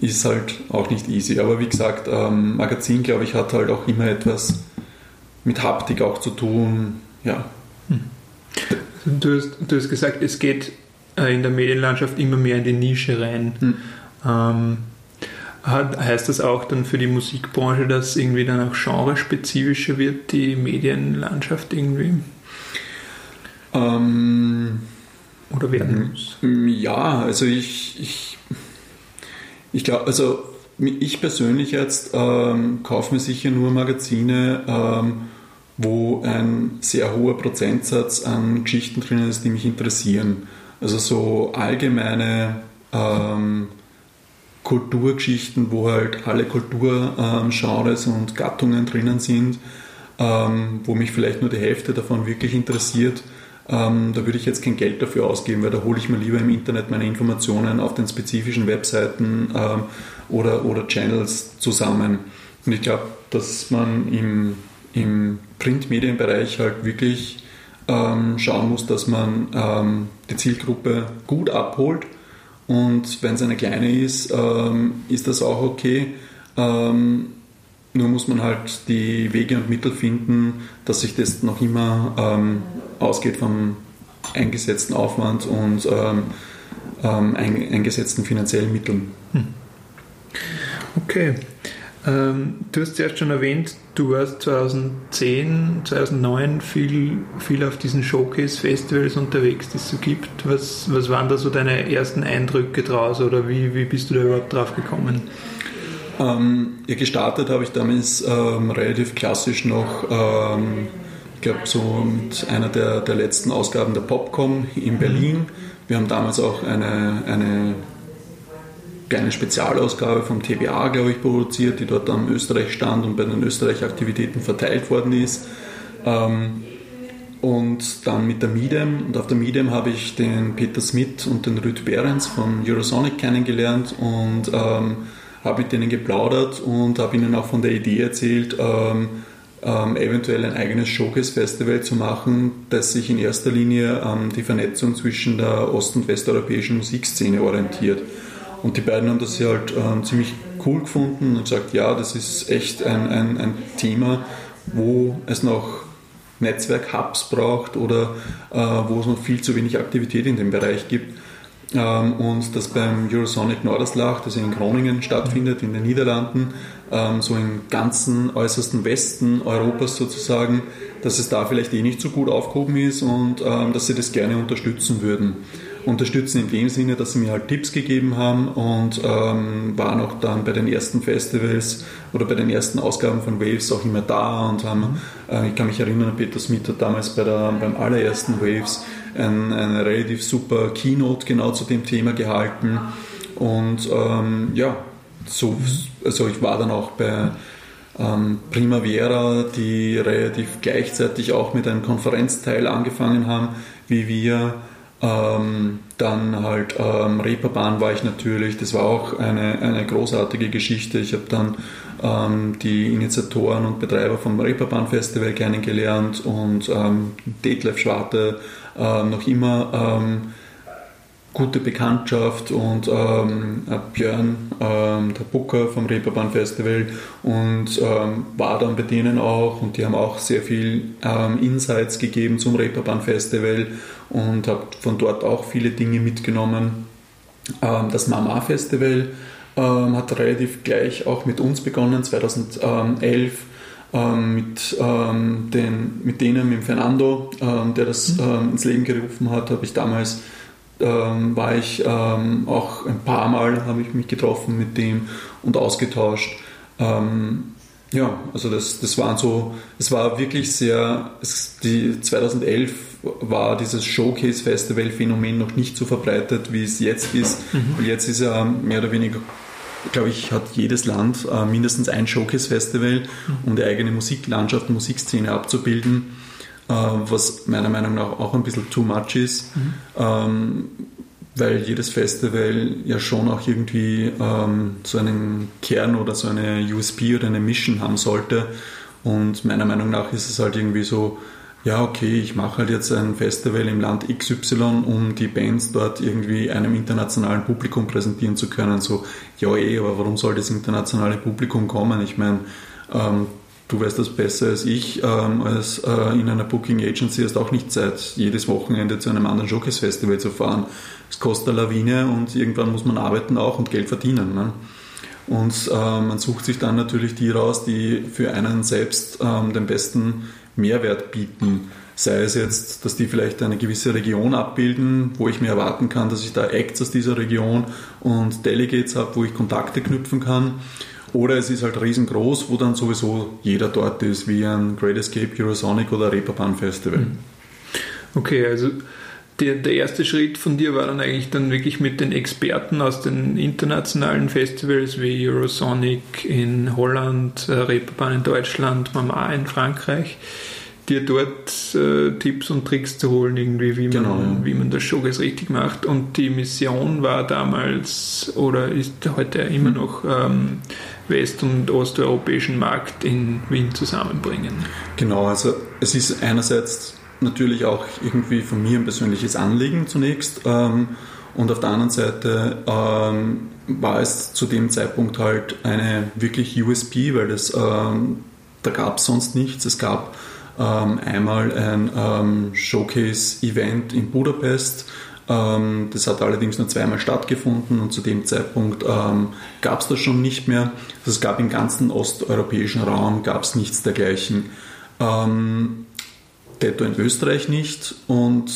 ist halt auch nicht easy. Aber wie gesagt, ähm, Magazin, glaube ich, hat halt auch immer etwas mit Haptik auch zu tun. Ja. Hm. Du hast, du hast gesagt, es geht in der Medienlandschaft immer mehr in die Nische rein. Hm. Ähm, heißt das auch dann für die Musikbranche, dass irgendwie dann auch genrespezifischer wird, die Medienlandschaft irgendwie? Ähm, Oder werden muss? Ja, also ich, ich ich glaube, also ich persönlich jetzt ähm, kaufe mir sicher nur Magazine, ähm, wo ein sehr hoher Prozentsatz an Geschichten drin ist, die mich interessieren. Also so allgemeine ähm, Kulturgeschichten, wo halt alle Kulturgenres und Gattungen drinnen sind, ähm, wo mich vielleicht nur die Hälfte davon wirklich interessiert ähm, da würde ich jetzt kein Geld dafür ausgeben, weil da hole ich mir lieber im Internet meine Informationen auf den spezifischen Webseiten ähm, oder, oder Channels zusammen. Und ich glaube, dass man im, im Printmedienbereich halt wirklich ähm, schauen muss, dass man ähm, die Zielgruppe gut abholt. Und wenn es eine kleine ist, ähm, ist das auch okay. Ähm, nur muss man halt die Wege und Mittel finden, dass sich das noch immer ähm, ausgeht vom eingesetzten Aufwand und ähm, eingesetzten finanziellen Mitteln. Hm. Okay. Ähm, du hast zuerst schon erwähnt, du warst 2010, 2009 viel, viel auf diesen Showcase-Festivals unterwegs, die es so gibt. Was, was waren da so deine ersten Eindrücke draus oder wie, wie bist du da überhaupt drauf gekommen? Ähm, ja, gestartet habe ich damals ähm, relativ klassisch noch, ähm, ich glaube, so mit einer der, der letzten Ausgaben der Popcom in mhm. Berlin. Wir haben damals auch eine, eine kleine Spezialausgabe vom TBA, glaube ich, produziert, die dort am Österreich stand und bei den Österreich-Aktivitäten verteilt worden ist. Ähm, und dann mit der Midem. Und auf der Midem habe ich den Peter Smith und den Rüd Behrens von Eurosonic kennengelernt und ähm, habe mit denen geplaudert und habe ihnen auch von der Idee erzählt, ähm, ähm, eventuell ein eigenes Showcase-Festival zu machen, das sich in erster Linie an die Vernetzung zwischen der ost- und westeuropäischen Musikszene orientiert. Und die beiden haben das halt ähm, ziemlich cool gefunden und gesagt, ja, das ist echt ein, ein, ein Thema, wo es noch Netzwerk-Hubs braucht oder äh, wo es noch viel zu wenig Aktivität in dem Bereich gibt. Ähm, und das beim Eurosonic Norderslach, das in Groningen stattfindet, in den Niederlanden, ähm, so im ganzen äußersten Westen Europas sozusagen, dass es da vielleicht eh nicht so gut aufgehoben ist und ähm, dass sie das gerne unterstützen würden unterstützen in dem Sinne, dass sie mir halt Tipps gegeben haben und ähm, waren auch dann bei den ersten Festivals oder bei den ersten Ausgaben von Waves auch immer da und haben, äh, ich kann mich erinnern, Peter Smith hat damals bei der, beim allerersten Waves ein, eine relativ super Keynote genau zu dem Thema gehalten und ähm, ja, so, also ich war dann auch bei ähm, Primavera, die relativ gleichzeitig auch mit einem Konferenzteil angefangen haben, wie wir ähm, dann halt ähm, Reeperbahn war ich natürlich, das war auch eine, eine großartige Geschichte. Ich habe dann ähm, die Initiatoren und Betreiber vom Reeperbahn Festival kennengelernt und ähm, Detlef Schwarte äh, noch immer ähm, gute Bekanntschaft und ähm, Björn, ähm, der Booker vom Reeperbahn Festival und ähm, war dann bei denen auch und die haben auch sehr viel ähm, Insights gegeben zum Reeperbahn Festival und habe von dort auch viele Dinge mitgenommen. Ähm, das Mama Festival ähm, hat relativ gleich auch mit uns begonnen, 2011 mit, den, mit denen, mit Fernando, der das mhm. ins Leben gerufen hat, habe ich damals ähm, war ich ähm, auch ein paar Mal, habe ich mich getroffen mit dem und ausgetauscht. Ähm, ja, also das, das waren so, es war wirklich sehr, es, die 2011 war dieses Showcase-Festival-Phänomen noch nicht so verbreitet, wie es jetzt ist. Mhm. Weil jetzt ist ja mehr oder weniger, glaube ich, hat jedes Land äh, mindestens ein Showcase-Festival, mhm. um die eigene Musiklandschaft, Musikszene abzubilden. Äh, was meiner Meinung nach auch ein bisschen too much ist, mhm. Ähm, weil jedes Festival ja schon auch irgendwie ähm, so einen Kern oder so eine USB oder eine Mission haben sollte. Und meiner Meinung nach ist es halt irgendwie so, ja, okay, ich mache halt jetzt ein Festival im Land XY, um die Bands dort irgendwie einem internationalen Publikum präsentieren zu können. So, ja, eh, aber warum soll das internationale Publikum kommen? Ich meine, ähm, du weißt das besser als ich, ähm, als äh, in einer Booking Agency hast auch nicht Zeit, jedes Wochenende zu einem anderen Showcase Festival zu fahren. Es kostet eine Lawine und irgendwann muss man arbeiten auch und Geld verdienen. Ne? Und äh, man sucht sich dann natürlich die raus, die für einen selbst ähm, den besten Mehrwert bieten. Sei es jetzt, dass die vielleicht eine gewisse Region abbilden, wo ich mir erwarten kann, dass ich da Acts aus dieser Region und Delegates habe, wo ich Kontakte knüpfen kann oder es ist halt riesengroß, wo dann sowieso jeder dort ist, wie ein Great Escape, Eurosonic oder Reeperbahn Festival. Mhm. Okay, also der, der erste Schritt von dir war dann eigentlich dann wirklich mit den Experten aus den internationalen Festivals wie Eurosonic in Holland, äh, Reeperbahn in Deutschland, Mama in Frankreich dir dort äh, Tipps und Tricks zu holen, irgendwie, wie, genau, man, ja. wie man das Showcase richtig macht. Und die Mission war damals oder ist heute immer mhm. noch ähm, west- und osteuropäischen Markt in Wien zusammenbringen. Genau, also es ist einerseits natürlich auch irgendwie von mir ein persönliches Anliegen zunächst. Ähm, und auf der anderen Seite ähm, war es zu dem Zeitpunkt halt eine wirklich USP, weil das, ähm, da gab es sonst nichts. Es gab ähm, einmal ein ähm, Showcase-Event in Budapest. Ähm, das hat allerdings nur zweimal stattgefunden und zu dem Zeitpunkt ähm, gab es das schon nicht mehr. Also es gab im ganzen osteuropäischen Raum gab nichts dergleichen. Ähm, Detto in Österreich nicht und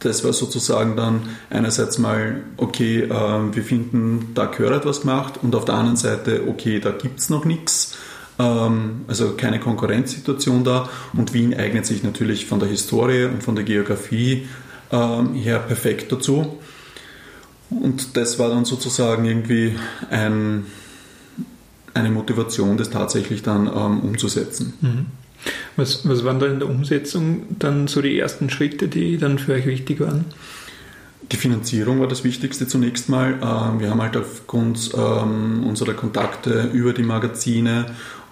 das war sozusagen dann einerseits mal, okay, äh, wir finden, da gehört etwas gemacht und auf der anderen Seite, okay, da gibt es noch nichts. Ähm, also keine Konkurrenzsituation da. Und Wien eignet sich natürlich von der Historie und von der Geografie ähm, her perfekt dazu. Und das war dann sozusagen irgendwie ein, eine Motivation, das tatsächlich dann ähm, umzusetzen. Mhm. Was, was waren da in der Umsetzung dann so die ersten Schritte, die dann für euch wichtig waren? Die Finanzierung war das Wichtigste zunächst mal. Wir haben halt aufgrund unserer Kontakte über die Magazine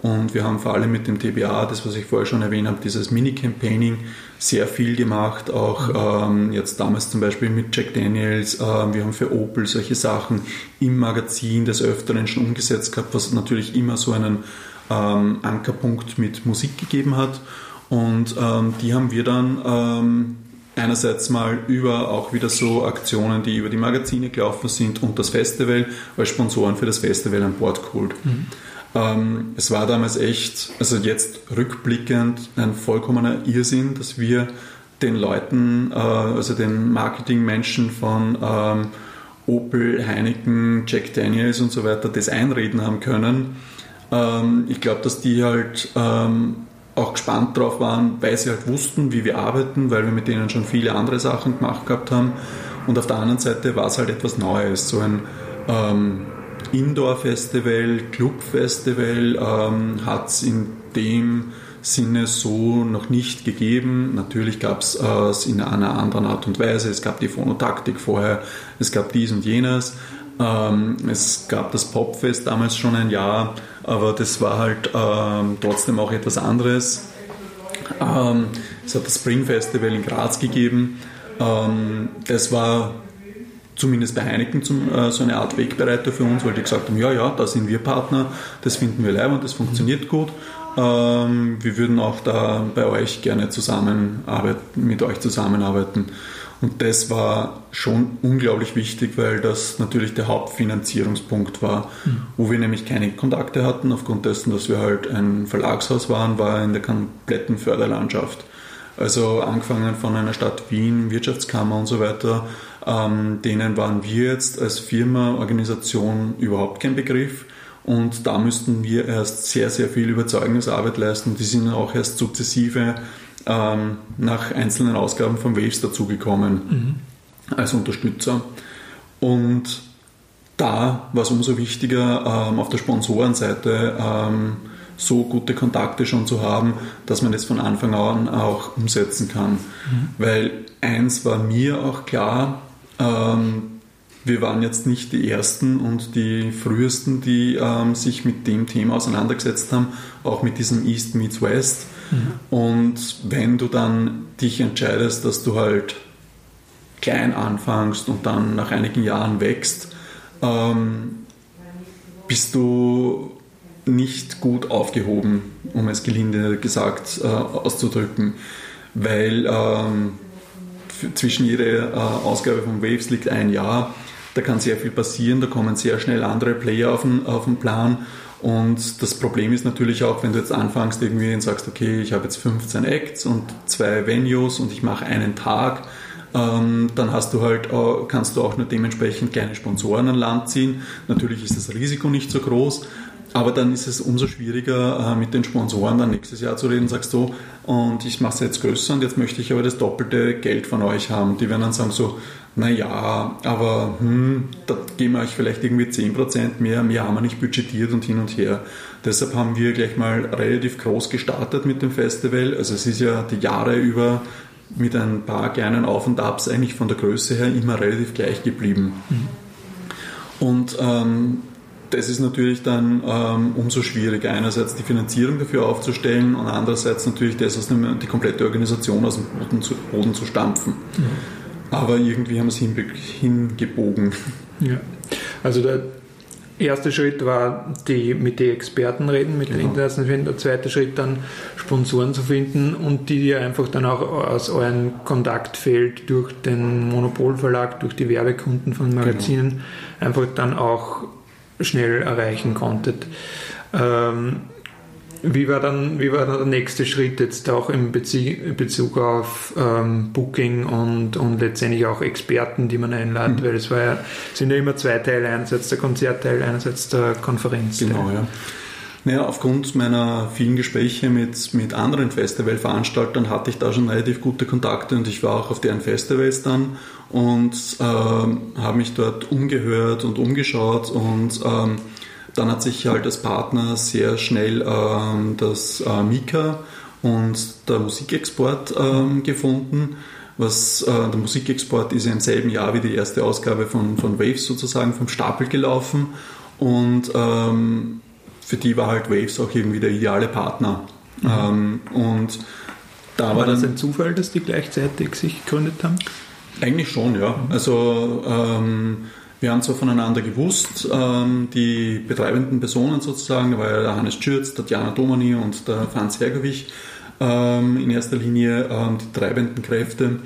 und wir haben vor allem mit dem TBA, das was ich vorher schon erwähnt habe, dieses Mini-Campaigning sehr viel gemacht. Auch ähm, jetzt damals zum Beispiel mit Jack Daniels, äh, wir haben für Opel solche Sachen im Magazin des Öfteren schon umgesetzt gehabt, was natürlich immer so einen ähm, Ankerpunkt mit Musik gegeben hat. Und ähm, die haben wir dann ähm, einerseits mal über auch wieder so Aktionen, die über die Magazine gelaufen sind und das Festival als Sponsoren für das Festival an Bord geholt. Mhm. Ähm, es war damals echt, also jetzt rückblickend, ein vollkommener Irrsinn, dass wir den Leuten, äh, also den Marketingmenschen von ähm, Opel, Heineken, Jack Daniels und so weiter das einreden haben können. Ähm, ich glaube, dass die halt ähm, auch gespannt drauf waren, weil sie halt wussten, wie wir arbeiten, weil wir mit denen schon viele andere Sachen gemacht gehabt haben. Und auf der anderen Seite war es halt etwas Neues, so ein ähm, Indoor-Festival, Club-Festival ähm, hat es in dem Sinne so noch nicht gegeben. Natürlich gab es äh, es in einer anderen Art und Weise. Es gab die Phonotaktik vorher, es gab dies und jenes. Ähm, es gab das Popfest damals schon ein Jahr, aber das war halt ähm, trotzdem auch etwas anderes. Ähm, es hat das Spring Festival in Graz gegeben. Ähm, das war zumindest bei Heineken zum, äh, so eine Art Wegbereiter für uns, weil die gesagt haben, ja, ja, da sind wir Partner, das finden wir leid und das funktioniert gut. Ähm, wir würden auch da bei euch gerne zusammenarbeiten, mit euch zusammenarbeiten. Und das war schon unglaublich wichtig, weil das natürlich der Hauptfinanzierungspunkt war, mhm. wo wir nämlich keine Kontakte hatten, aufgrund dessen, dass wir halt ein Verlagshaus waren, war in der kompletten Förderlandschaft. Also angefangen von einer Stadt Wien, Wirtschaftskammer und so weiter, ähm, denen waren wir jetzt als Firma, Organisation überhaupt kein Begriff. Und da müssten wir erst sehr, sehr viel Überzeugungsarbeit leisten. Die sind auch erst sukzessive ähm, nach einzelnen Ausgaben von Waves dazugekommen mhm. als Unterstützer. Und da war es umso wichtiger, ähm, auf der Sponsorenseite ähm, so gute Kontakte schon zu haben, dass man das von Anfang an auch umsetzen kann. Mhm. Weil eins war mir auch klar, ähm, wir waren jetzt nicht die Ersten und die Frühesten, die ähm, sich mit dem Thema auseinandergesetzt haben, auch mit diesem East meets West. Mhm. Und wenn du dann dich entscheidest, dass du halt klein anfängst und dann nach einigen Jahren wächst, ähm, bist du nicht gut aufgehoben, um es gelinde gesagt äh, auszudrücken, weil ähm, zwischen jeder äh, Ausgabe von Waves liegt ein Jahr. Da kann sehr viel passieren, da kommen sehr schnell andere Player auf den, auf den Plan. Und das Problem ist natürlich auch, wenn du jetzt anfängst irgendwie und sagst, okay, ich habe jetzt 15 Acts und zwei Venues und ich mache einen Tag, ähm, dann hast du halt, kannst du auch nur dementsprechend kleine Sponsoren an Land ziehen. Natürlich ist das Risiko nicht so groß, aber dann ist es umso schwieriger, äh, mit den Sponsoren dann nächstes Jahr zu reden. Sagst du, und ich mache es jetzt größer und jetzt möchte ich aber das doppelte Geld von euch haben. Die werden dann sagen so, naja, aber hm, da geben wir euch vielleicht irgendwie 10% mehr, mehr haben wir nicht budgetiert und hin und her. Deshalb haben wir gleich mal relativ groß gestartet mit dem Festival. Also es ist ja die Jahre über mit ein paar kleinen Auf und Abs eigentlich von der Größe her immer relativ gleich geblieben. Mhm. Und ähm, das ist natürlich dann ähm, umso schwieriger, einerseits die Finanzierung dafür aufzustellen und andererseits natürlich das aus dem, die komplette Organisation aus dem Boden zu, Boden zu stampfen. Mhm. Aber irgendwie haben wir es hingebogen. Ja. Also der erste Schritt war die, mit den Experten reden, mit genau. den internationalen Der zweite Schritt dann Sponsoren zu finden und die dir einfach dann auch aus eurem Kontaktfeld durch den Monopolverlag, durch die Werbekunden von Magazinen genau. einfach dann auch schnell erreichen konntet. Ähm, wie war, dann, wie war dann der nächste Schritt jetzt auch im Bezug auf ähm, Booking und, und letztendlich auch Experten, die man einladet? Mhm. Weil es war ja, sind ja immer zwei Teile, einerseits der Konzertteil, einerseits der Konferenz. Genau, ja. Naja, aufgrund meiner vielen Gespräche mit, mit anderen Festivalveranstaltern hatte ich da schon relativ gute Kontakte und ich war auch auf deren Festivals dann und ähm, habe mich dort umgehört und umgeschaut und ähm, dann hat sich halt als Partner sehr schnell ähm, das äh, Mika und der Musikexport ähm, gefunden. Was, äh, der Musikexport ist ja im selben Jahr wie die erste Ausgabe von, von Waves sozusagen vom Stapel gelaufen und ähm, für die war halt Waves auch irgendwie der ideale Partner. Mhm. Ähm, und da war, war das ein Zufall, dass die gleichzeitig sich gegründet haben? Eigentlich schon, ja. Mhm. Also ähm, Wir haben zwar voneinander gewusst, ähm, die betreibenden Personen sozusagen, da war ja der Hannes Schürz, Tatjana Domani und der Franz Hergowich ähm, in erster Linie ähm, die treibenden Kräfte.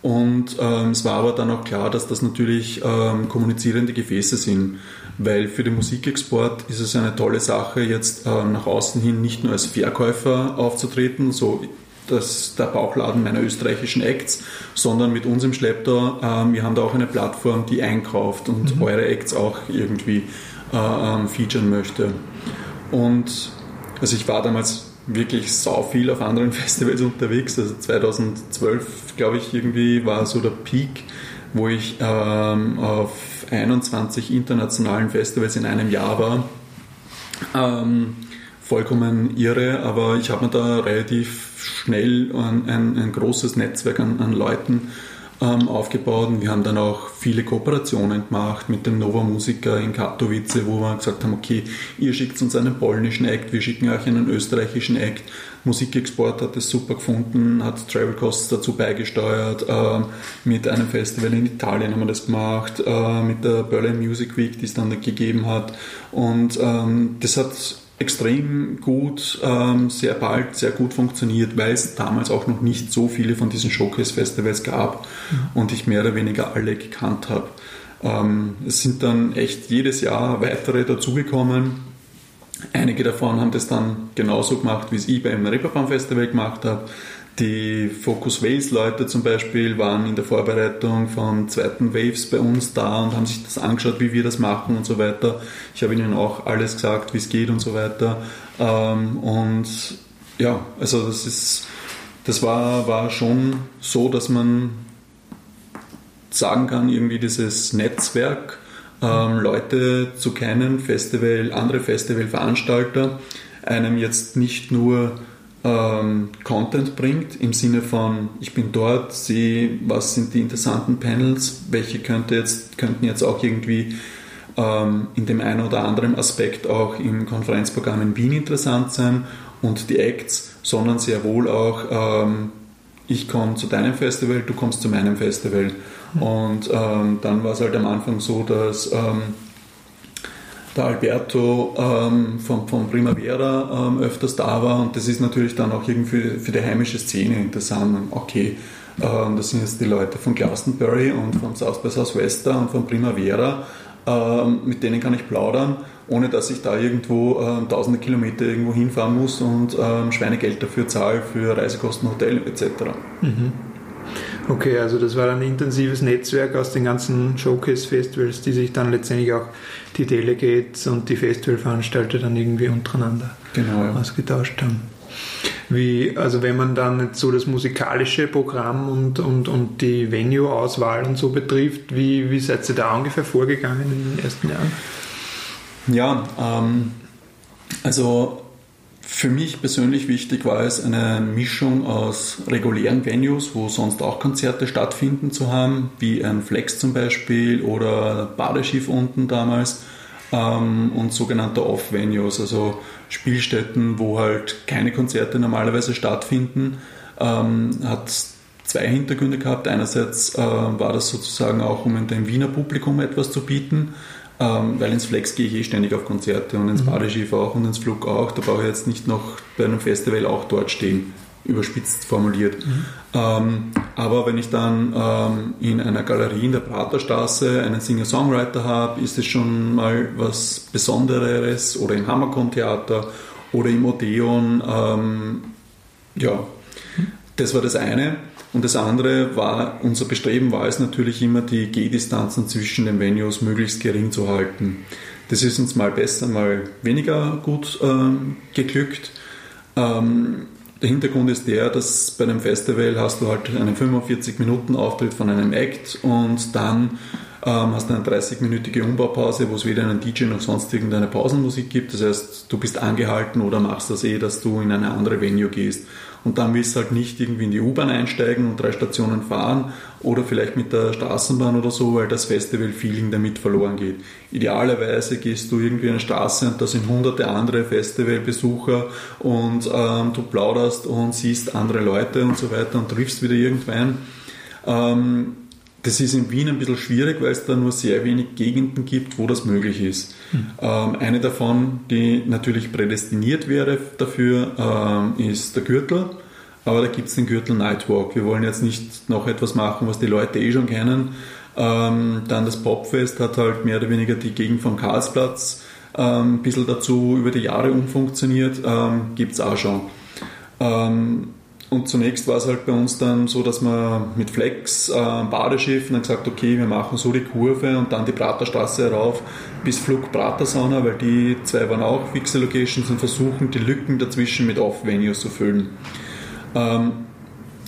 Und ähm, es war aber dann auch klar, dass das natürlich ähm, kommunizierende Gefäße sind, weil für den Musikexport ist es eine tolle Sache, jetzt nach außen hin nicht nur als Verkäufer aufzutreten, so das, der Bauchladen meiner österreichischen Acts, sondern mit uns im Schlepptau, ähm, wir haben da auch eine Plattform, die einkauft und mhm. eure Acts auch irgendwie äh, ähm, featuren möchte. Und also ich war damals wirklich sau viel auf anderen Festivals unterwegs. Also 2012, glaube ich, irgendwie war so der Peak, wo ich ähm, auf 21 internationalen Festivals in einem Jahr war. Ähm, vollkommen irre, aber ich habe mir da relativ schnell ein, ein, ein großes Netzwerk an, an Leuten ähm, aufgebaut und wir haben dann auch viele Kooperationen gemacht mit dem Nova Musiker in Katowice, wo wir gesagt haben, okay, ihr schickt uns einen polnischen Act, wir schicken euch einen österreichischen Act. Musikexport hat es super gefunden, hat Travel Costs dazu beigesteuert. Äh, mit einem Festival in Italien haben wir das gemacht, äh, mit der Berlin Music Week, die es dann gegeben hat. Und ähm, das hat extrem gut, ähm, sehr bald, sehr gut funktioniert, weil es damals auch noch nicht so viele von diesen Showcase-Festivals gab mhm. und ich mehr oder weniger alle gekannt habe. Ähm, es sind dann echt jedes Jahr weitere dazugekommen. Einige davon haben das dann genauso gemacht, wie es ich beim Reeperbahn Festival gemacht habe. Die Focus Wales Leute zum Beispiel waren in der Vorbereitung von zweiten Waves bei uns da und haben sich das angeschaut, wie wir das machen und so weiter. Ich habe ihnen auch alles gesagt, wie es geht und so weiter. Ähm, und ja, also das ist, das war, war schon so, dass man sagen kann, irgendwie dieses Netzwerk, ähm, Leute zu kennen, Festival, andere Festivalveranstalter, einem jetzt nicht nur ähm, Content bringt, im Sinne von, ich bin dort, sehe, was sind die interessanten Panels, welche könnte jetzt, könnten jetzt auch irgendwie ähm, in dem einen oder anderen Aspekt auch im Konferenzprogramm in Wien interessant sein und die Acts, sondern sehr wohl auch, ähm, ich komme zu deinem Festival, du kommst zu meinem Festival. Und ähm, dann war es halt am Anfang so, dass ähm, der Alberto ähm, von, von Primavera ähm, öfters da war und das ist natürlich dann auch irgendwie für, für die heimische Szene interessant. Okay, ähm, das sind jetzt die Leute von Glastonbury und von South by Southwester und von Primavera, ähm, mit denen kann ich plaudern, ohne dass ich da irgendwo ähm, tausende Kilometer irgendwo hinfahren muss und ähm, Schweinegeld dafür zahle für Reisekosten, Hotel etc. Mhm. Okay, also das war ein intensives Netzwerk aus den ganzen Showcase-Festivals, die sich dann letztendlich auch die Delegates und die Festivalveranstalter dann irgendwie untereinander genau, ja. ausgetauscht haben. Wie, also wenn man dann jetzt so das musikalische Programm und, und, und die Venue-Auswahl und so betrifft, wie, wie seid ihr da ungefähr vorgegangen in den ersten Jahren? Ja, ähm, also für mich persönlich wichtig war es, eine Mischung aus regulären Venues, wo sonst auch Konzerte stattfinden, zu haben, wie ein Flex zum Beispiel oder Badeschiff unten damals ähm, und sogenannte Off-Venues, also Spielstätten, wo halt keine Konzerte normalerweise stattfinden. Ähm, hat zwei Hintergründe gehabt. Einerseits äh, war das sozusagen auch, um dem Wiener Publikum etwas zu bieten ähm, weil ins Flex gehe ich eh ständig auf Konzerte und ins mhm. Badeschiff auch und ins Flug auch. Da brauche ich jetzt nicht noch bei einem Festival auch dort stehen, überspitzt formuliert. Mhm. Ähm, aber wenn ich dann ähm, in einer Galerie in der Praterstraße einen Singer-Songwriter habe, ist es schon mal was Besonderes oder im Hammerkon-Theater oder im Odeon. Ähm, ja, mhm. das war das eine. Und das andere war, unser Bestreben war es natürlich immer, die Gehdistanzen zwischen den Venues möglichst gering zu halten. Das ist uns mal besser, mal weniger gut ähm, geglückt. Ähm, der Hintergrund ist der, dass bei einem Festival hast du halt einen 45-Minuten-Auftritt von einem Act und dann ähm, hast du eine 30-minütige Umbaupause, wo es weder einen DJ noch sonst irgendeine Pausenmusik gibt. Das heißt, du bist angehalten oder machst das eh, dass du in eine andere Venue gehst und dann willst du halt nicht irgendwie in die U-Bahn einsteigen und drei Stationen fahren oder vielleicht mit der Straßenbahn oder so, weil das Festival-Feeling damit verloren geht. Idealerweise gehst du irgendwie in eine Straße und da sind hunderte andere Festivalbesucher und ähm, du plauderst und siehst andere Leute und so weiter und triffst wieder irgendwann. Ähm, das ist in Wien ein bisschen schwierig, weil es da nur sehr wenig Gegenden gibt, wo das möglich ist. Mhm. Ähm, eine davon, die natürlich prädestiniert wäre dafür, ähm, ist der Gürtel. Aber da gibt es den Gürtel Nightwalk. Wir wollen jetzt nicht noch etwas machen, was die Leute eh schon kennen. Ähm, dann das Popfest hat halt mehr oder weniger die Gegend vom Karlsplatz ein bisschen dazu über die Jahre umfunktioniert. Ähm, gibt es auch schon. Und zunächst war es halt bei uns dann so, dass man mit Flex, äh, Badeschiffen dann gesagt, okay, wir machen so die Kurve und dann die Praterstraße herauf bis Flug Pratersauna, weil die zwei waren auch fixe Locations und versuchen die Lücken dazwischen mit Off-Venues zu füllen. Ähm,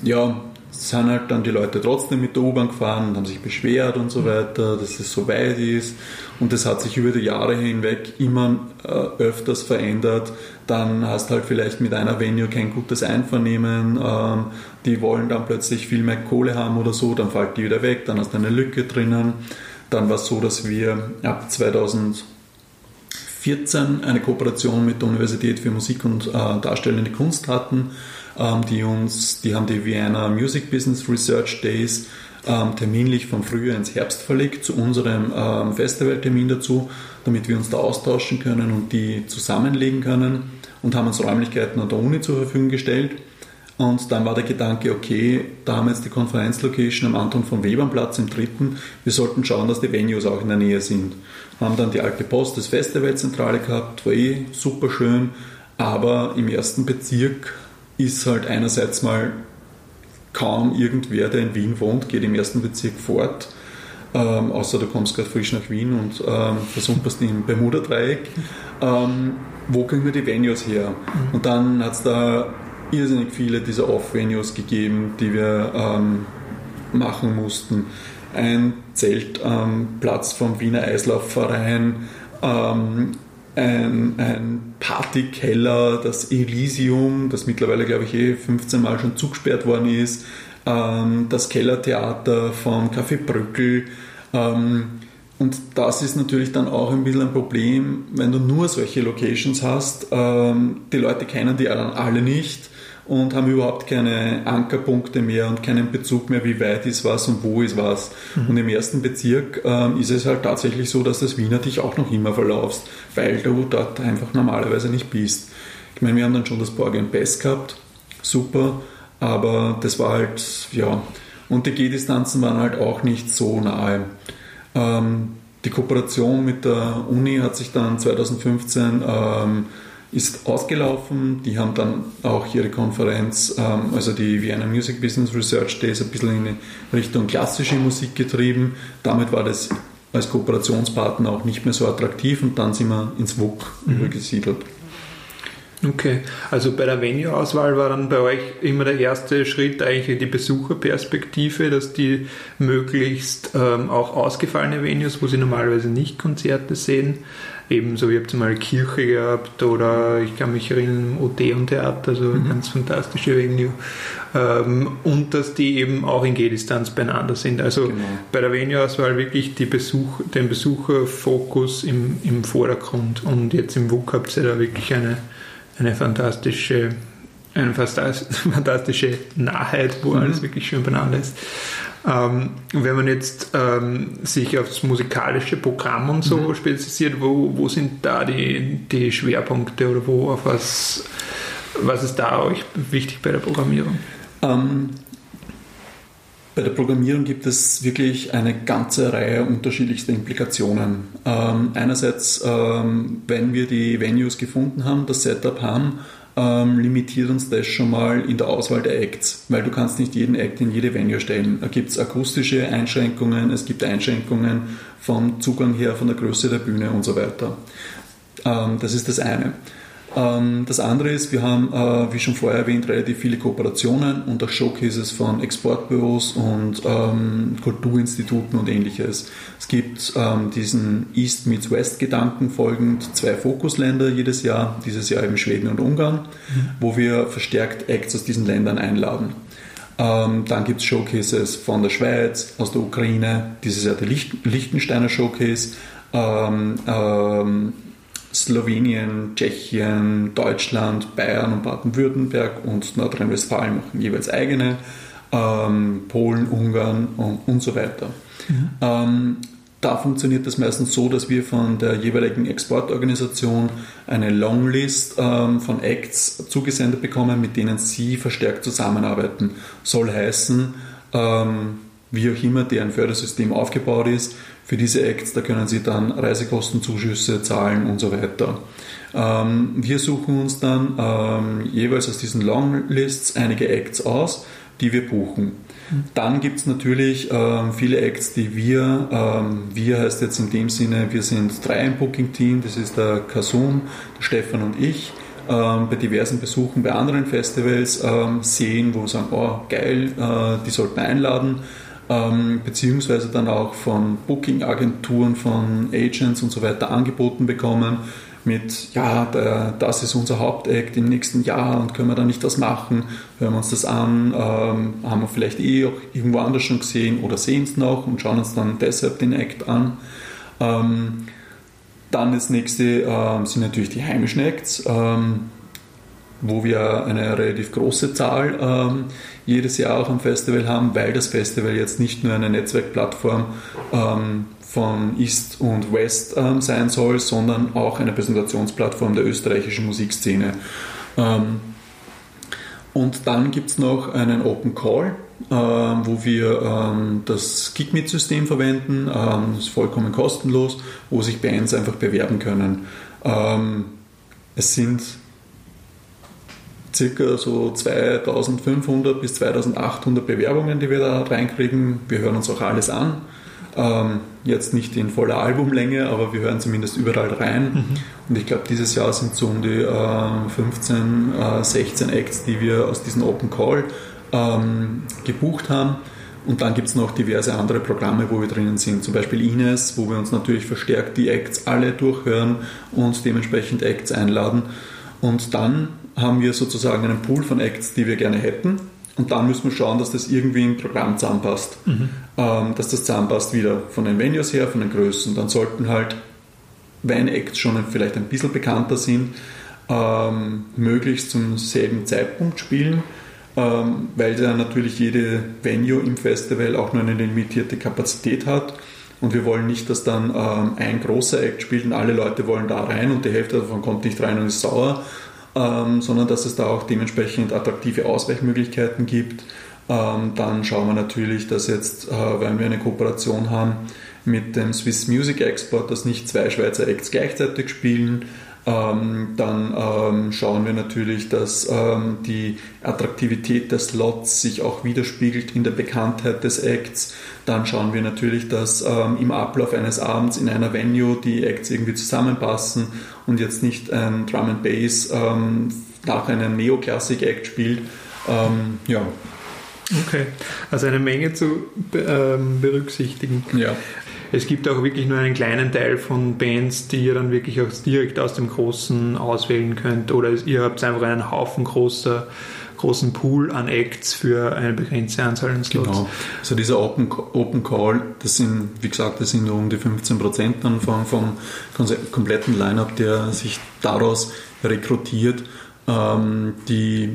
ja, sind halt dann die Leute trotzdem mit der U-Bahn gefahren und haben sich beschwert und so weiter, dass es so weit ist. Und das hat sich über die Jahre hinweg immer äh, öfters verändert. Dann hast du halt vielleicht mit einer Venue kein gutes Einvernehmen. Ähm, die wollen dann plötzlich viel mehr Kohle haben oder so, dann fällt die wieder weg, dann hast du eine Lücke drinnen. Dann war es so, dass wir ab 2014 eine Kooperation mit der Universität für Musik und äh, Darstellende Kunst hatten die uns, die haben die Vienna Music Business Research Days ähm, terminlich vom Frühjahr ins Herbst verlegt zu unserem ähm, Festivaltermin dazu, damit wir uns da austauschen können und die zusammenlegen können und haben uns Räumlichkeiten an der Uni zur Verfügung gestellt. Und dann war der Gedanke, okay, da haben wir jetzt die Konferenzlocation am Anton von Webernplatz im dritten. Wir sollten schauen, dass die Venues auch in der Nähe sind. Haben dann die alte Post des Festivalzentrale gehabt, war eh super schön, aber im ersten Bezirk ist halt einerseits mal kaum irgendwer, der in Wien wohnt, geht im ersten Bezirk fort. Ähm, außer du kommst gerade frisch nach Wien und ähm, versumperst im Bermuda-Dreieck. Ähm, wo kriegen wir die Venues her? Mhm. Und dann hat es da irrsinnig viele dieser Off-Venues gegeben, die wir ähm, machen mussten. Ein Zeltplatz vom Wiener Eislaufverein, ähm, ein, ein Partykeller, das Elysium, das mittlerweile, glaube ich, eh 15 Mal schon zugesperrt worden ist, ähm, das Kellertheater vom Café Brückel. Ähm, und das ist natürlich dann auch ein bisschen ein Problem, wenn du nur solche Locations hast. Ähm, die Leute kennen die dann alle nicht und haben überhaupt keine Ankerpunkte mehr und keinen Bezug mehr, wie weit ist was und wo ist was. Mhm. Und im ersten Bezirk ähm, ist es halt tatsächlich so, dass das Wiener dich auch noch immer verlaufst, weil du dort einfach normalerweise nicht bist. Ich meine, wir haben dann schon das Borgen Best gehabt, super, aber das war halt, ja, und die Gehdistanzen waren halt auch nicht so nahe. Ähm, die Kooperation mit der Uni hat sich dann 2015 ähm, ist ausgelaufen. Die haben dann auch ihre Konferenz, ähm, also die Vienna Music Business Research Days, ein bisschen in Richtung klassische Musik getrieben. Damit war das als Kooperationspartner auch nicht mehr so attraktiv und dann sind wir ins WUK mhm. übergesiedelt. Okay, also bei der Venue-Auswahl war dann bei euch immer der erste Schritt eigentlich die Besucherperspektive, dass die möglichst ähm, auch ausgefallene Venues, wo sie normalerweise nicht Konzerte sehen, ebenso wie ihr habt mal Kirche gehabt oder ich kann mich erinnern, Odeon-Theater, also mhm. ganz fantastische Venue. Ähm, und dass die eben auch in Gehdistanz beieinander sind. Also genau. bei der Venue-Auswahl wirklich die Besuch, den Besucherfokus im, im Vordergrund. Und jetzt im WUK habt ihr da wirklich eine, eine fantastische eine fantastische Nahheit, wo mhm. alles wirklich schön beieinander ist. Ähm, wenn man jetzt ähm, sich aufs musikalische Programm und so mhm. spezialisiert, wo, wo sind da die, die Schwerpunkte oder wo auf was, was ist da euch wichtig bei der Programmierung? Ähm, bei der Programmierung gibt es wirklich eine ganze Reihe unterschiedlichster Implikationen. Ähm, einerseits, ähm, wenn wir die Venues gefunden haben, das Setup haben, ähm, limitiert uns das schon mal in der Auswahl der Acts, weil du kannst nicht jeden Act in jede Venue stellen. Da gibt es akustische Einschränkungen, es gibt Einschränkungen vom Zugang her, von der Größe der Bühne und so weiter. Ähm, das ist das eine. Ähm, das andere ist, wir haben, äh, wie schon vorher erwähnt, relativ viele Kooperationen und auch Showcases von Exportbüros und ähm, Kulturinstituten und ähnliches. Es gibt ähm, diesen East meets West Gedanken folgend zwei Fokusländer jedes Jahr, dieses Jahr eben Schweden und Ungarn, mhm. wo wir verstärkt Acts aus diesen Ländern einladen. Dann gibt es Showcases von der Schweiz, aus der Ukraine, dieses Jahr der Liechtensteiner Showcase, ähm, ähm, Slowenien, Tschechien, Deutschland, Bayern und Baden-Württemberg und Nordrhein-Westfalen machen jeweils eigene. ähm, Polen, Ungarn und, und so weiter. Mhm. Ähm, da funktioniert das meistens so, dass wir von der jeweiligen Exportorganisation eine Longlist ähm, von Acts zugesendet bekommen, mit denen sie verstärkt zusammenarbeiten. Soll heißen, ähm, wie auch immer deren Fördersystem aufgebaut ist, für diese Acts, da können sie dann Reisekostenzuschüsse zahlen und so weiter. Ähm, wir suchen uns dann ähm, jeweils aus diesen Longlists einige Acts aus, die wir buchen. Dann gibt es natürlich ähm, viele Acts, die wir, ähm, wir heißt jetzt in dem Sinne, wir sind drei im Booking-Team, das ist der Kasum, der Stefan und ich, ähm, bei diversen Besuchen bei anderen Festivals ähm, sehen, wo wir sagen, oh geil, äh, die sollten einladen. Ähm, beziehungsweise dann auch von Booking-Agenturen, von Agents und so weiter angeboten bekommen mit, ja, der, das ist unser Hauptakt im nächsten Jahr und können wir da nicht das machen, hören wir uns das an, ähm, haben wir vielleicht eh auch irgendwo anders schon gesehen oder sehen es noch und schauen uns dann deshalb den Act an. Ähm, dann das nächste ähm, sind natürlich die heimischen Acts, ähm, wo wir eine relativ große Zahl ähm, jedes Jahr auch am Festival haben, weil das Festival jetzt nicht nur eine Netzwerkplattform ähm, von East und West ähm, sein soll, sondern auch eine Präsentationsplattform der österreichischen Musikszene. Ähm, und dann gibt es noch einen Open Call, äh, wo wir ähm, das Gigmeet-System verwenden. Ähm, das ist vollkommen kostenlos, wo sich Bands einfach bewerben können. Ähm, es sind circa so 2500 bis 2800 Bewerbungen, die wir da reinkriegen. Wir hören uns auch alles an. Ähm, jetzt nicht in voller Albumlänge, aber wir hören zumindest überall rein. Mhm. Und ich glaube, dieses Jahr sind so um die äh, 15, äh, 16 Acts, die wir aus diesem Open Call ähm, gebucht haben. Und dann gibt es noch diverse andere Programme, wo wir drinnen sind. Zum Beispiel Ines, wo wir uns natürlich verstärkt die Acts alle durchhören und dementsprechend Acts einladen. Und dann haben wir sozusagen einen Pool von Acts, die wir gerne hätten und dann müssen wir schauen, dass das irgendwie im Programm zusammenpasst. Mhm. Ähm, dass das zusammenpasst wieder von den Venues her, von den Größen. Dann sollten halt, wenn Acts schon vielleicht ein bisschen bekannter sind, ähm, möglichst zum selben Zeitpunkt spielen, ähm, weil ja natürlich jede Venue im Festival auch nur eine limitierte Kapazität hat. Und wir wollen nicht, dass dann ähm, ein großer Act spielt und alle Leute wollen da rein und die Hälfte davon kommt nicht rein und ist sauer, ähm, sondern dass es da auch dementsprechend attraktive Ausweichmöglichkeiten gibt. Ähm, dann schauen wir natürlich, dass jetzt, äh, wenn wir eine Kooperation haben mit dem Swiss Music Export, dass nicht zwei Schweizer Acts gleichzeitig spielen, ähm, dann ähm, schauen wir natürlich, dass ähm, die Attraktivität des Slots sich auch widerspiegelt in der Bekanntheit des Acts. Dann schauen wir natürlich, dass ähm, im Ablauf eines Abends in einer Venue die Acts irgendwie zusammenpassen und jetzt nicht ein Drum and Bass ähm, nach einem Neoklassik-Act spielt. Ähm, ja. Okay, also eine Menge zu berücksichtigen. Ja. Es gibt auch wirklich nur einen kleinen Teil von Bands, die ihr dann wirklich auch direkt aus dem Großen auswählen könnt. Oder ihr habt einfach einen Haufen großer großen Pool an Acts für eine begrenzte Anzahl an Slots. Genau. Also dieser Open, Open Call, das sind, wie gesagt, das sind nur um die 15 Prozent dann vom, vom kompletten Line-Up, der sich daraus rekrutiert. Ähm, die,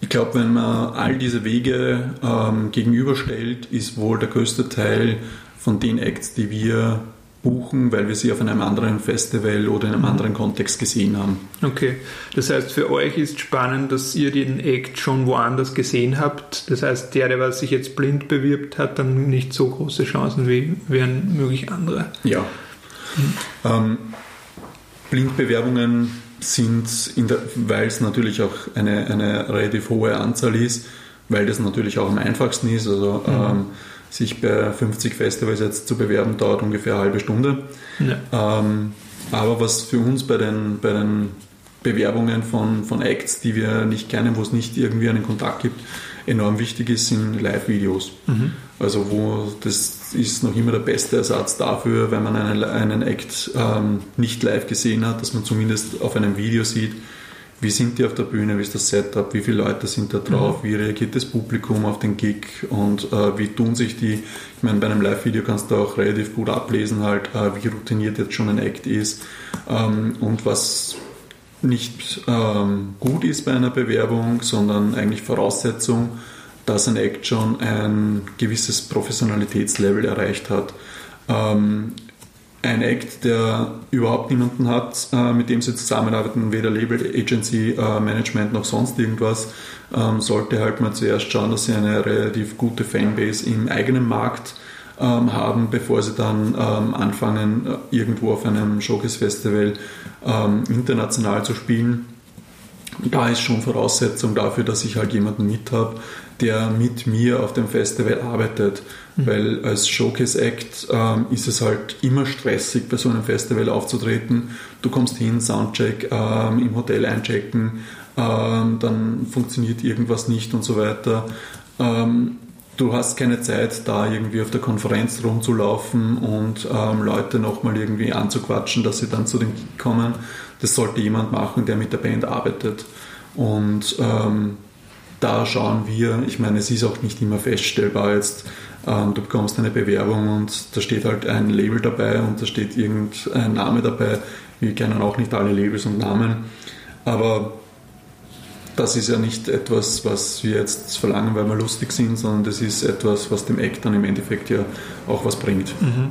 ich glaube, wenn man all diese Wege ähm, gegenüberstellt, ist wohl der größte Teil von den Acts, die wir buchen, weil wir sie auf einem anderen Festival oder in einem mhm. anderen Kontext gesehen haben. Okay, das heißt für euch ist spannend, dass ihr den Act schon woanders gesehen habt. Das heißt, der, der sich jetzt blind bewirbt, hat dann nicht so große Chancen wie wären möglich andere. Ja. Mhm. Ähm, Blindbewerbungen sind, weil es natürlich auch eine, eine relativ hohe Anzahl ist, weil das natürlich auch am einfachsten ist. Also mhm. ähm, sich bei 50 Festivals jetzt zu bewerben, dauert ungefähr eine halbe Stunde. Ja. Ähm, aber was für uns bei den, bei den Bewerbungen von, von Acts, die wir nicht kennen, wo es nicht irgendwie einen Kontakt gibt, enorm wichtig ist, sind Live-Videos. Mhm. Also wo das ist noch immer der beste Ersatz dafür, wenn man einen, einen Act ähm, nicht live gesehen hat, dass man zumindest auf einem Video sieht, wie sind die auf der Bühne, wie ist das Setup, wie viele Leute sind da drauf, mhm. wie reagiert das Publikum auf den Gig und äh, wie tun sich die, ich meine, bei einem Live-Video kannst du auch relativ gut ablesen, halt, äh, wie routiniert jetzt schon ein Act ist ähm, und was nicht ähm, gut ist bei einer Bewerbung, sondern eigentlich Voraussetzung, dass ein Act schon ein gewisses Professionalitätslevel erreicht hat. Ähm, ein Act, der überhaupt niemanden hat, äh, mit dem sie zusammenarbeiten, weder Label, Agency, äh, Management noch sonst irgendwas, ähm, sollte halt mal zuerst schauen, dass sie eine relativ gute Fanbase im eigenen Markt ähm, haben, bevor sie dann ähm, anfangen, äh, irgendwo auf einem Showcase-Festival ähm, international zu spielen. Da ist schon Voraussetzung dafür, dass ich halt jemanden mit habe, der mit mir auf dem Festival arbeitet. Mhm. Weil als Showcase-Act ähm, ist es halt immer stressig, bei so einem Festival aufzutreten. Du kommst hin, Soundcheck, ähm, im Hotel einchecken, ähm, dann funktioniert irgendwas nicht und so weiter. Ähm, du hast keine Zeit, da irgendwie auf der Konferenz rumzulaufen und ähm, Leute nochmal irgendwie anzuquatschen, dass sie dann zu dem Gig kommen. Das sollte jemand machen, der mit der Band arbeitet. Und ähm, da schauen wir, ich meine, es ist auch nicht immer feststellbar jetzt, du bekommst eine Bewerbung und da steht halt ein Label dabei und da steht irgendein Name dabei. Wir kennen auch nicht alle Labels und Namen, aber das ist ja nicht etwas, was wir jetzt verlangen, weil wir lustig sind, sondern das ist etwas, was dem Act dann im Endeffekt ja auch was bringt. Mhm.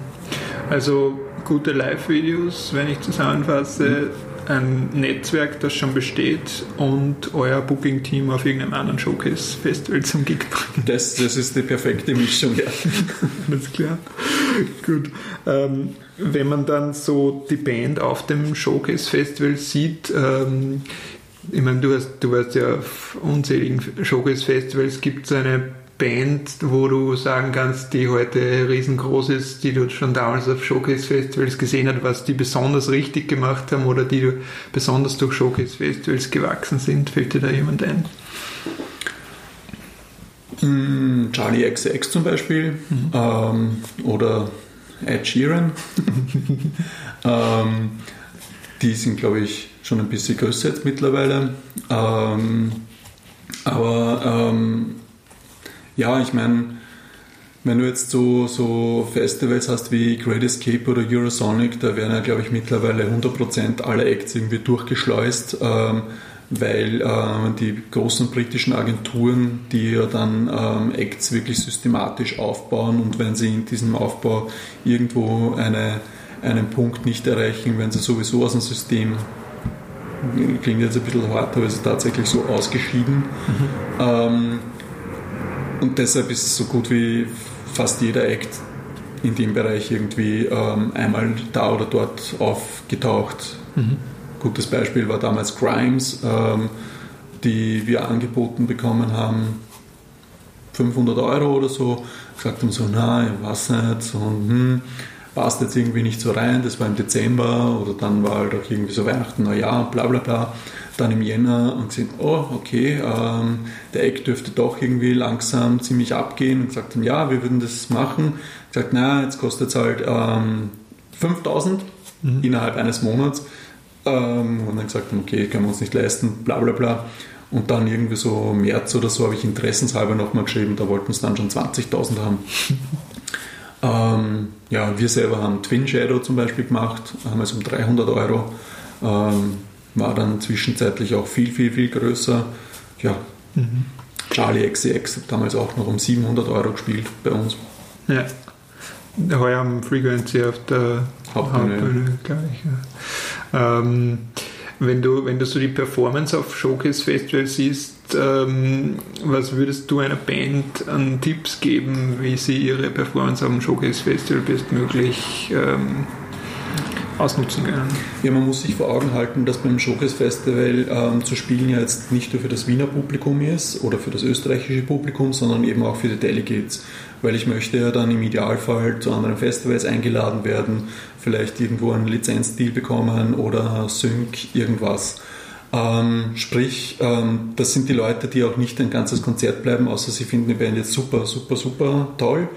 Also gute Live-Videos, wenn ich zusammenfasse, mhm ein Netzwerk, das schon besteht und euer Booking-Team auf irgendeinem anderen Showcase-Festival zum Gig bringen. Das, das ist die perfekte Mischung, ja. Alles klar. Gut. Ähm, wenn man dann so die Band auf dem Showcase-Festival sieht, ähm, ich meine, du, hast, du warst ja auf unzähligen Showcase-Festivals, gibt es eine Band, wo du sagen kannst, die heute riesengroß ist, die du schon damals auf Showcase-Festivals gesehen hast, was die besonders richtig gemacht haben oder die du besonders durch Showcase-Festivals gewachsen sind? Fällt dir da jemand ein? Hm, Charlie XX zum Beispiel mhm. ähm, oder Ed Sheeran. ähm, die sind, glaube ich, schon ein bisschen größer jetzt mittlerweile. Ähm, aber ähm, ja, ich meine, wenn du jetzt so, so Festivals hast wie Great Escape oder Eurosonic, da werden ja, glaube ich, mittlerweile 100% aller Acts irgendwie durchgeschleust, ähm, weil ähm, die großen britischen Agenturen, die ja dann ähm, Acts wirklich systematisch aufbauen und wenn sie in diesem Aufbau irgendwo eine, einen Punkt nicht erreichen, wenn sie sowieso aus dem System klingt jetzt ein bisschen hart, aber es ist tatsächlich so ausgeschieden. Mhm. Ähm, und deshalb ist so gut wie fast jeder Act in dem Bereich irgendwie ähm, einmal da oder dort aufgetaucht. Mhm. Gutes Beispiel war damals Grimes, ähm, die wir angeboten bekommen haben, 500 Euro oder so. Gesagt haben so, na, ich weiß nicht, und hm, passt jetzt irgendwie nicht so rein. Das war im Dezember oder dann war halt auch irgendwie so Weihnachten, Neujahr, bla bla bla dann im Jänner und gesehen, oh, okay, ähm, der Eck dürfte doch irgendwie langsam ziemlich abgehen und gesagt haben, ja, wir würden das machen. Gesagt, na, jetzt kostet es halt ähm, 5000 mhm. innerhalb eines Monats. Ähm, und dann gesagt haben, okay, können wir uns nicht leisten, bla bla bla. Und dann irgendwie so März oder so habe ich interessenshalber nochmal geschrieben, da wollten es dann schon 20.000 haben. ähm, ja, wir selber haben Twin Shadow zum Beispiel gemacht, haben es um 300 Euro. Ähm, war dann zwischenzeitlich auch viel, viel, viel größer. Ja, mhm. Charlie XCX hat damals auch noch um 700 Euro gespielt bei uns. Ja, heuer am Frequency auf der Hauptbühne, Hauptbühne glaube ich. Ja. Ähm, wenn, du, wenn du so die Performance auf Showcase Festival siehst, ähm, was würdest du einer Band an Tipps geben, wie sie ihre Performance auf dem Showcase Festival bestmöglich ähm, ausnutzen können. Ja, man muss sich vor Augen halten, dass beim Showcase Festival ähm, zu spielen ja jetzt nicht nur für das Wiener Publikum ist oder für das österreichische Publikum, sondern eben auch für die Delegates. Weil ich möchte ja dann im Idealfall zu anderen Festivals eingeladen werden, vielleicht irgendwo einen Lizenzdeal bekommen oder Sync, irgendwas. Ähm, sprich, ähm, das sind die Leute, die auch nicht ein ganzes Konzert bleiben, außer sie finden die Band jetzt super, super, super toll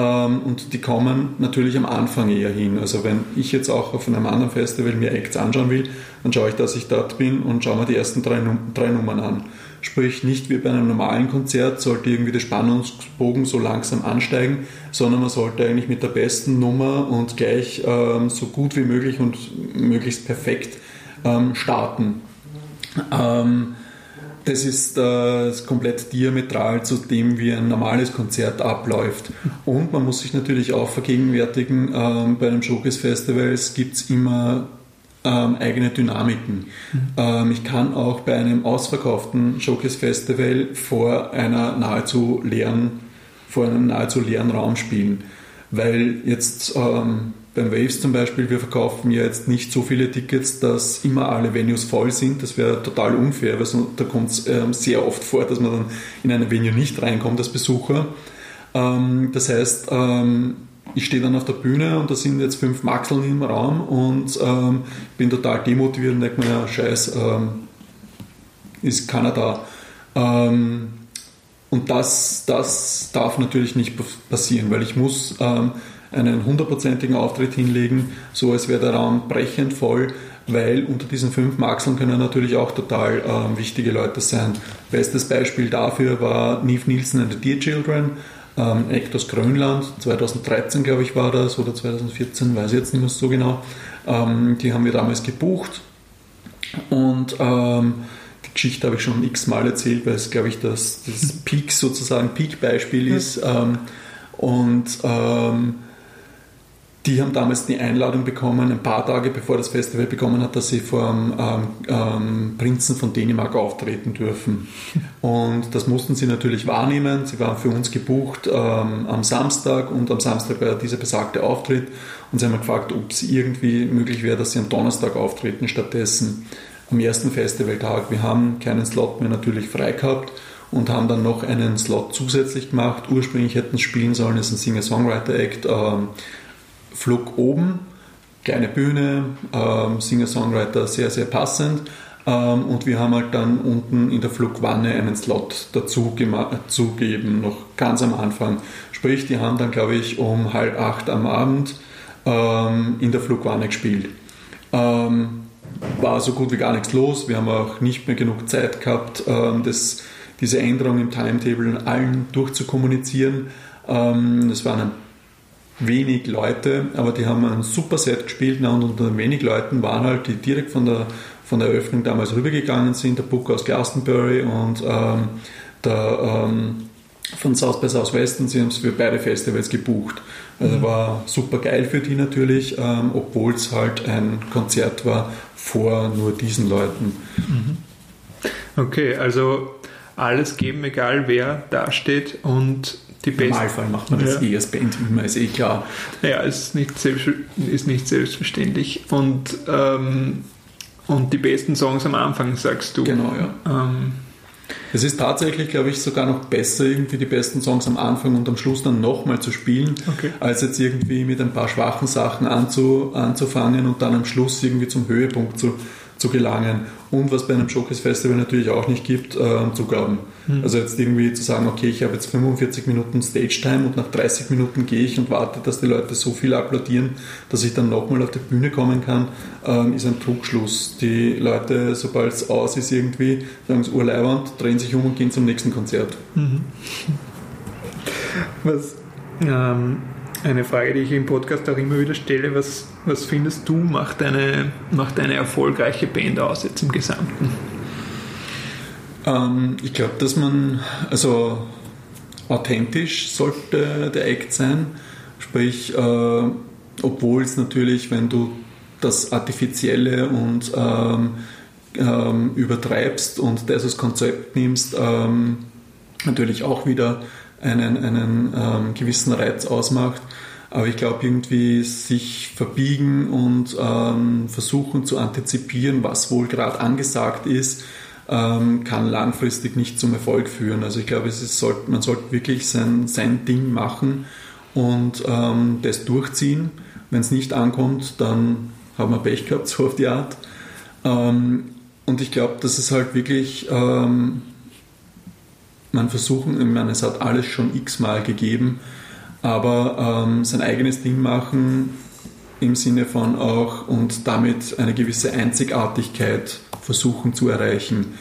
und die kommen natürlich am Anfang eher hin. Also wenn ich jetzt auch auf einem anderen Festival mir Acts anschauen will, dann schaue ich, dass ich dort bin und schaue mir die ersten drei, drei Nummern an. Sprich, nicht wie bei einem normalen Konzert sollte irgendwie der Spannungsbogen so langsam ansteigen, sondern man sollte eigentlich mit der besten Nummer und gleich ähm, so gut wie möglich und möglichst perfekt ähm, starten. Ähm, das ist äh, komplett diametral zu dem, wie ein normales Konzert abläuft. Und man muss sich natürlich auch vergegenwärtigen, ähm, bei einem Showcase Festivals gibt es immer ähm, eigene Dynamiken. Mhm. Ähm, ich kann auch bei einem ausverkauften Showcase Festival vor vor einem nahezu leeren Raum spielen. Weil jetzt ähm, beim Waves zum Beispiel, wir verkaufen ja jetzt nicht so viele Tickets, dass immer alle Venues voll sind. Das wäre total unfair, weil so, da kommt es ähm, sehr oft vor, dass man dann in eine Venue nicht reinkommt als Besucher. Ähm, das heißt, ähm, ich stehe dann auf der Bühne und da sind jetzt fünf Maxeln im Raum und ähm, bin total demotiviert und denke mir, ja, scheiß, ähm, ist keiner da. Ähm, und das, das darf natürlich nicht passieren, weil ich muss einen hundertprozentigen Auftritt hinlegen, so als wäre der Raum brechend voll, weil unter diesen fünf Maxeln können natürlich auch total ähm, wichtige Leute sein. Bestes Beispiel dafür war Neve Nielsen and the Dear Children, ähm, aus Grönland, 2013 glaube ich war das oder 2014, weiß ich jetzt nicht mehr so genau. Ähm, die haben wir damals gebucht und ähm, die Geschichte habe ich schon x-mal erzählt, weil es glaube ich das, das Peak sozusagen Peak-Beispiel ist. Ähm, und ähm, die haben damals die Einladung bekommen, ein paar Tage bevor das Festival begonnen hat, dass sie vor dem ähm, ähm, Prinzen von Dänemark auftreten dürfen. Und das mussten sie natürlich wahrnehmen. Sie waren für uns gebucht ähm, am Samstag und am Samstag war dieser besagte Auftritt. Und sie haben gefragt, ob es irgendwie möglich wäre, dass sie am Donnerstag auftreten stattdessen am ersten Festivaltag. Wir haben keinen Slot mehr natürlich frei gehabt und haben dann noch einen Slot zusätzlich gemacht. Ursprünglich hätten es spielen sollen, es ist ein Singer-Songwriter-Act. Ähm, Flug oben, kleine Bühne, ähm, Singer-Songwriter sehr, sehr passend. Ähm, und wir haben halt dann unten in der Flugwanne einen Slot dazu zugeben, noch ganz am Anfang. Sprich, die haben dann, glaube ich, um halb acht am Abend ähm, in der Flugwanne gespielt. Ähm, war so gut wie gar nichts los. Wir haben auch nicht mehr genug Zeit gehabt, ähm, das, diese Änderung im Timetable allen durchzukommunizieren. Ähm, das waren ein wenig Leute, aber die haben ein super Set gespielt und unter den wenig Leuten waren halt, die direkt von der, von der Eröffnung damals rübergegangen sind, der Book aus Glastonbury und ähm, der ähm, von South by Southwest und sie haben es für beide Festivals gebucht. Also mhm. war super geil für die natürlich, ähm, obwohl es halt ein Konzert war vor nur diesen Leuten. Mhm. Okay, also alles geben, egal wer da steht und die Im Normalfall macht man das ja. eh als Band immer, ist eh klar. Ja, ist nicht, selbst, ist nicht selbstverständlich. Und, ähm, und die besten Songs am Anfang, sagst du. Genau, ja. Ähm, es ist tatsächlich, glaube ich, sogar noch besser, irgendwie die besten Songs am Anfang und am Schluss dann nochmal zu spielen, okay. als jetzt irgendwie mit ein paar schwachen Sachen anzu, anzufangen und dann am Schluss irgendwie zum Höhepunkt zu, zu gelangen. Und was bei einem Showcase Festival natürlich auch nicht gibt, äh, Zugaben. Mhm. Also jetzt irgendwie zu sagen, okay, ich habe jetzt 45 Minuten Stage Time und nach 30 Minuten gehe ich und warte, dass die Leute so viel applaudieren, dass ich dann nochmal auf die Bühne kommen kann, ähm, ist ein Trugschluss. Die Leute, sobald es aus ist irgendwie, sagen es Urleiwand, drehen sich um und gehen zum nächsten Konzert. Mhm. Was ähm, eine Frage, die ich im Podcast auch immer wieder stelle, was, was findest du, macht eine, macht eine erfolgreiche Band aus jetzt im Gesamten? Ähm, ich glaube, dass man, also authentisch sollte der Act sein, sprich, äh, obwohl es natürlich, wenn du das Artifizielle und ähm, ähm, übertreibst und das als Konzept nimmst, ähm, natürlich auch wieder einen, einen ähm, gewissen Reiz ausmacht. Aber ich glaube, irgendwie sich verbiegen und ähm, versuchen zu antizipieren, was wohl gerade angesagt ist, ähm, kann langfristig nicht zum Erfolg führen. Also ich glaube, ist, sollt, man sollte wirklich sein, sein Ding machen und ähm, das durchziehen. Wenn es nicht ankommt, dann haben wir Pech gehabt, so auf die Art. Ähm, und ich glaube, dass es halt wirklich ähm, man versuchen, ich meine, es hat alles schon x-mal gegeben, aber ähm, sein eigenes Ding machen im Sinne von auch und damit eine gewisse Einzigartigkeit versuchen zu erreichen.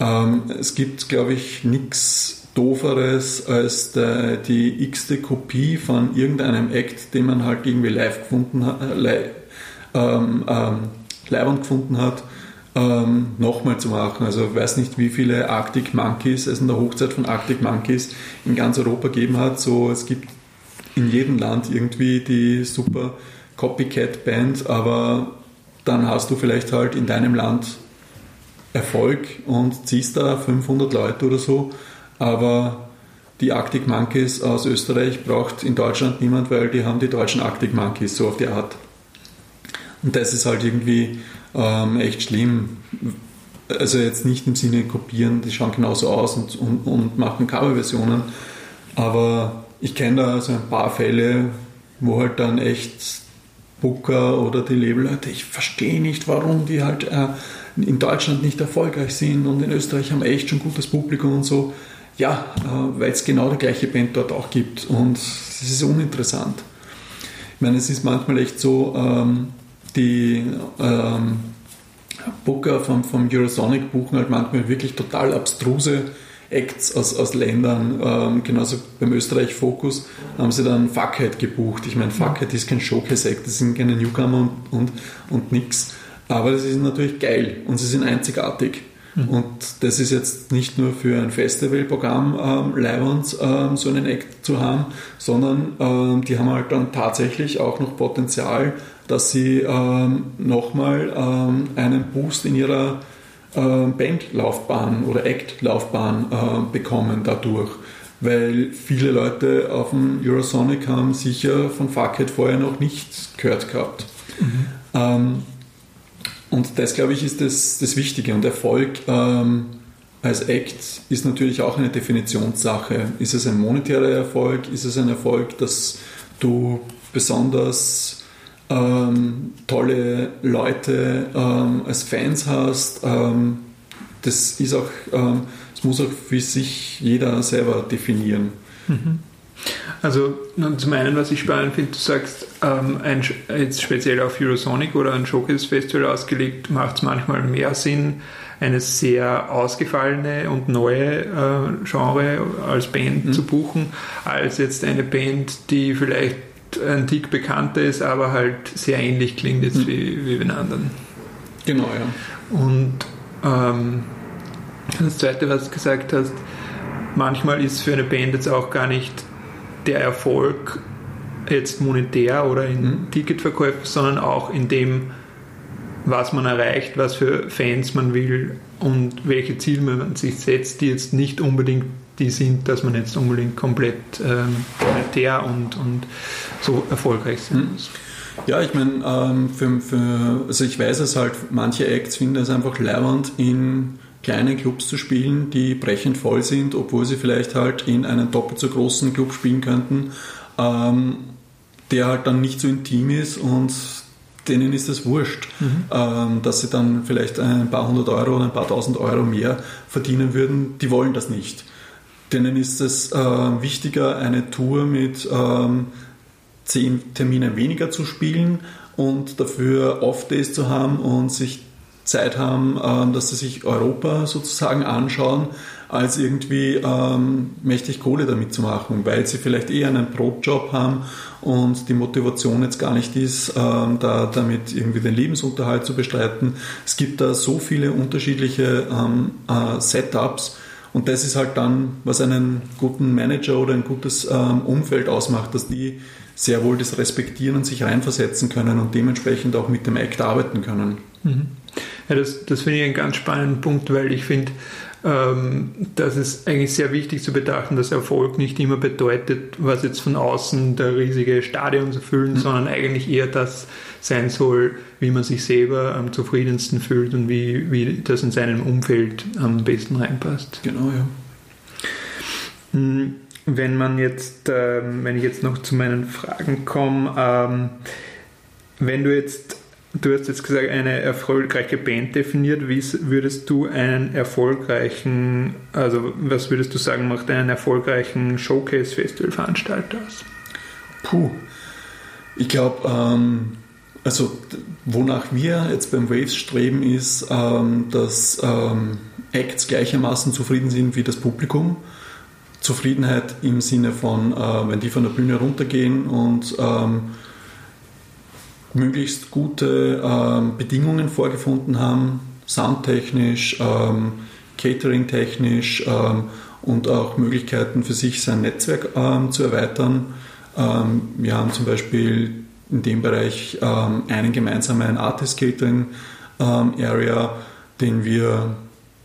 Ähm, es gibt, glaube ich, nichts Dooferes als der, die x-te Kopie von irgendeinem Act, den man halt irgendwie live gefunden hat, äh, ähm, ähm, gefunden hat ähm, nochmal zu machen. Also ich weiß nicht, wie viele Arctic Monkeys es in der Hochzeit von Arctic Monkeys in ganz Europa gegeben hat. So, es gibt in jedem Land irgendwie die super Copycat-Band, aber dann hast du vielleicht halt in deinem Land Erfolg und ziehst da 500 Leute oder so, aber die Arctic Monkeys aus Österreich braucht in Deutschland niemand, weil die haben die deutschen Arctic Monkeys so auf die Art. Und das ist halt irgendwie ähm, echt schlimm. Also jetzt nicht im Sinne kopieren, die schauen genauso aus und, und, und machen Coverversionen, aber ich kenne da so ein paar Fälle, wo halt dann echt Booker oder die Labelleute, ich verstehe nicht, warum die halt äh, in Deutschland nicht erfolgreich sind und in Österreich haben echt schon gutes Publikum und so. Ja, äh, weil es genau die gleiche Band dort auch gibt und es ist uninteressant. Ich meine, es ist manchmal echt so, ähm, die ähm, Booker vom, vom Eurosonic buchen halt manchmal wirklich total abstruse Acts aus, aus Ländern, ähm, genauso beim Österreich Focus haben sie dann Fuckhead gebucht. Ich meine, Fuckhead ist kein Showcase-Act, das sind keine Newcomer und, und, und nix. Aber sie sind natürlich geil und sie sind einzigartig. Mhm. Und das ist jetzt nicht nur für ein Festivalprogramm ähm, leibend, ähm, so einen Act zu haben, sondern ähm, die haben halt dann tatsächlich auch noch Potenzial, dass sie ähm, nochmal ähm, einen Boost in ihrer Bandlaufbahn oder Act-Laufbahn äh, bekommen dadurch. Weil viele Leute auf dem Eurosonic haben sicher von Fuckhead vorher noch nichts gehört gehabt. Mhm. Ähm, und das, glaube ich, ist das, das Wichtige. Und Erfolg ähm, als Act ist natürlich auch eine Definitionssache. Ist es ein monetärer Erfolg? Ist es ein Erfolg, dass du besonders ähm, tolle Leute ähm, als Fans hast? Ähm, das ist auch, ähm, das muss auch für sich jeder selber definieren. Mhm. Also zum einen, was ich spannend finde, du sagst, ähm, ein, jetzt speziell auf Eurosonic oder ein Showcase Festival ausgelegt, macht es manchmal mehr Sinn, eine sehr ausgefallene und neue äh, Genre als Band mhm. zu buchen, als jetzt eine Band, die vielleicht ein Tick bekannter ist, aber halt sehr ähnlich klingt jetzt mhm. wie, wie den anderen. Genau, ja. Und ähm, das Zweite, was du gesagt hast, manchmal ist für eine Band jetzt auch gar nicht der Erfolg jetzt monetär oder in mhm. Ticketverkäufen, sondern auch in dem, was man erreicht, was für Fans man will und welche Ziele man sich setzt, die jetzt nicht unbedingt die sind, dass man jetzt unbedingt komplett ähm, monetär und, und so erfolgreich sein muss. Mhm. Ja, ich meine, ähm, für, für, also ich weiß es halt, manche Acts finden es einfach leibend in kleinen Clubs zu spielen, die brechend voll sind, obwohl sie vielleicht halt in einem doppelt so großen Club spielen könnten, ähm, der halt dann nicht so intim ist und denen ist es wurscht, mhm. ähm, dass sie dann vielleicht ein paar hundert Euro oder ein paar tausend Euro mehr verdienen würden. Die wollen das nicht. Denen ist es äh, wichtiger, eine Tour mit ähm, zehn Terminen weniger zu spielen und dafür Off-Days zu haben und sich Zeit haben, ähm, dass sie sich Europa sozusagen anschauen, als irgendwie ähm, mächtig Kohle damit zu machen, weil sie vielleicht eher einen Brotjob haben und die Motivation jetzt gar nicht ist, ähm, da damit irgendwie den Lebensunterhalt zu bestreiten. Es gibt da so viele unterschiedliche ähm, äh, Setups und das ist halt dann, was einen guten Manager oder ein gutes ähm, Umfeld ausmacht, dass die sehr wohl das respektieren und sich reinversetzen können und dementsprechend auch mit dem Act arbeiten können. Mhm. Ja, das, das finde ich einen ganz spannenden Punkt, weil ich finde, ähm, das ist eigentlich sehr wichtig zu betrachten, dass Erfolg nicht immer bedeutet, was jetzt von außen der riesige Stadion zu füllen, mhm. sondern eigentlich eher das sein soll, wie man sich selber am zufriedensten fühlt und wie, wie das in seinem Umfeld am besten reinpasst. Genau, ja. Hm, wenn man jetzt, ähm, wenn ich jetzt noch zu meinen Fragen komme, ähm, wenn du jetzt Du hast jetzt gesagt, eine erfolgreiche Band definiert. Wie würdest du einen erfolgreichen, also was würdest du sagen, macht einen erfolgreichen Showcase-Festival-Veranstalter aus? Puh, ich glaube, ähm, also wonach wir jetzt beim Waves streben, ist, ähm, dass ähm, Acts gleichermaßen zufrieden sind wie das Publikum. Zufriedenheit im Sinne von, äh, wenn die von der Bühne runtergehen und ähm, möglichst gute ähm, Bedingungen vorgefunden haben, soundtechnisch, ähm, catering-technisch ähm, und auch Möglichkeiten für sich sein Netzwerk ähm, zu erweitern. Ähm, wir haben zum Beispiel in dem Bereich ähm, einen gemeinsamen Artist Catering ähm, Area, den wir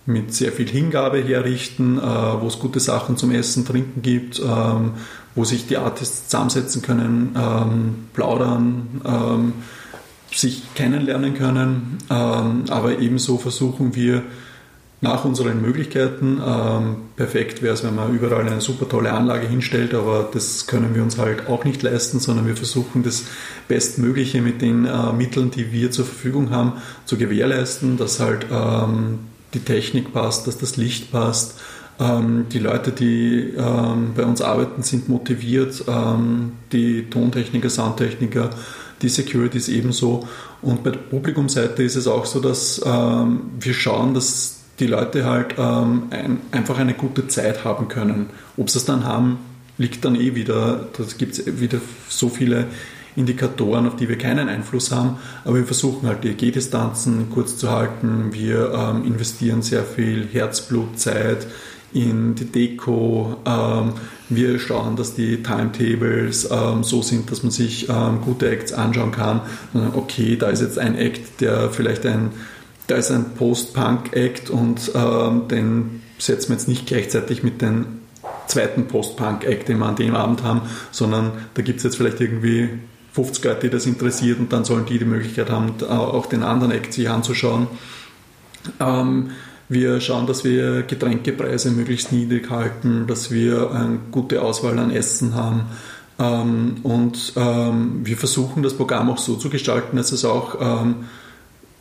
mit sehr viel Hingabe herrichten, äh, wo es gute Sachen zum Essen, Trinken gibt, ähm, wo sich die Artists zusammensetzen können, ähm, plaudern, ähm, sich kennenlernen können. Ähm, aber ebenso versuchen wir nach unseren Möglichkeiten, ähm, perfekt wäre es, wenn man überall eine super tolle Anlage hinstellt, aber das können wir uns halt auch nicht leisten, sondern wir versuchen das Bestmögliche mit den äh, Mitteln, die wir zur Verfügung haben, zu gewährleisten, dass halt ähm, die Technik passt, dass das Licht passt. Ähm, die Leute, die ähm, bei uns arbeiten, sind motiviert. Ähm, die Tontechniker, Soundtechniker, die Securities ebenso. Und bei der Publikumseite ist es auch so, dass wir schauen, dass die Leute halt ähm, ein, einfach eine gute Zeit haben können. Ob sie es dann haben, liegt dann eh wieder, da gibt es wieder so viele Indikatoren, auf die wir keinen Einfluss haben, aber wir versuchen halt die Gehdistanzen kurz zu halten. Wir ähm, investieren sehr viel Herzblut, Zeit in die Deko. Ähm, wir schauen, dass die Timetables ähm, so sind, dass man sich ähm, gute Acts anschauen kann. Okay, da ist jetzt ein Act, der vielleicht ein, da ist ein Post-Punk-Act und ähm, den setzen wir jetzt nicht gleichzeitig mit den zweiten Post-Punk-Act, den wir an dem Abend haben, sondern da gibt es jetzt vielleicht irgendwie 50 Leute, die das interessiert und dann sollen die die Möglichkeit haben, auch den anderen Act sich anzuschauen. Ähm, wir schauen, dass wir Getränkepreise möglichst niedrig halten, dass wir eine gute Auswahl an Essen haben. Ähm, und ähm, wir versuchen das Programm auch so zu gestalten, dass es auch ähm,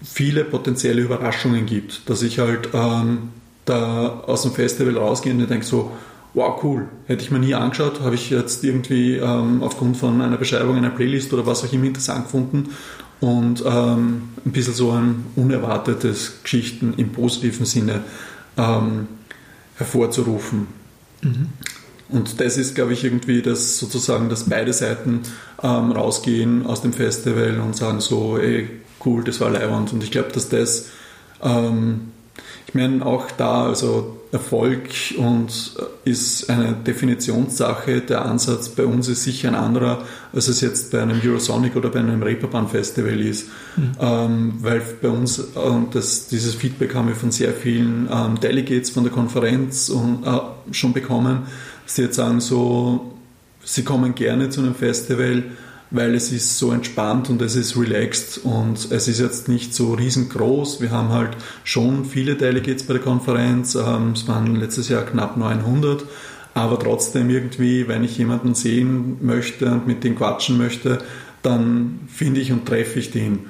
viele potenzielle Überraschungen gibt. Dass ich halt ähm, da aus dem Festival rausgehe und denke so, wow, cool, hätte ich mir nie angeschaut, habe ich jetzt irgendwie ähm, aufgrund von einer Beschreibung einer Playlist oder was auch immer interessant gefunden und ähm, ein bisschen so ein unerwartetes Geschichten im positiven Sinne ähm, hervorzurufen. Mhm. Und das ist, glaube ich, irgendwie das sozusagen, dass beide Seiten ähm, rausgehen aus dem Festival und sagen so, ey, cool, das war leibend. Und ich glaube, dass das ähm, ich meine, auch da, also Erfolg und äh, ist eine Definitionssache. Der Ansatz bei uns ist sicher ein anderer, als es jetzt bei einem Eurosonic oder bei einem Reeperbahn Festival ist. Mhm. Ähm, weil bei uns, und das, dieses Feedback haben wir von sehr vielen ähm, Delegates von der Konferenz und, äh, schon bekommen, dass sie jetzt sagen, so, sie kommen gerne zu einem Festival, weil es ist so entspannt und es ist relaxed und es ist jetzt nicht so riesengroß. Wir haben halt schon viele Delegates bei der Konferenz. Ähm, es waren letztes Jahr knapp 900. Aber trotzdem irgendwie, wenn ich jemanden sehen möchte und mit dem quatschen möchte, dann finde ich und treffe ich den.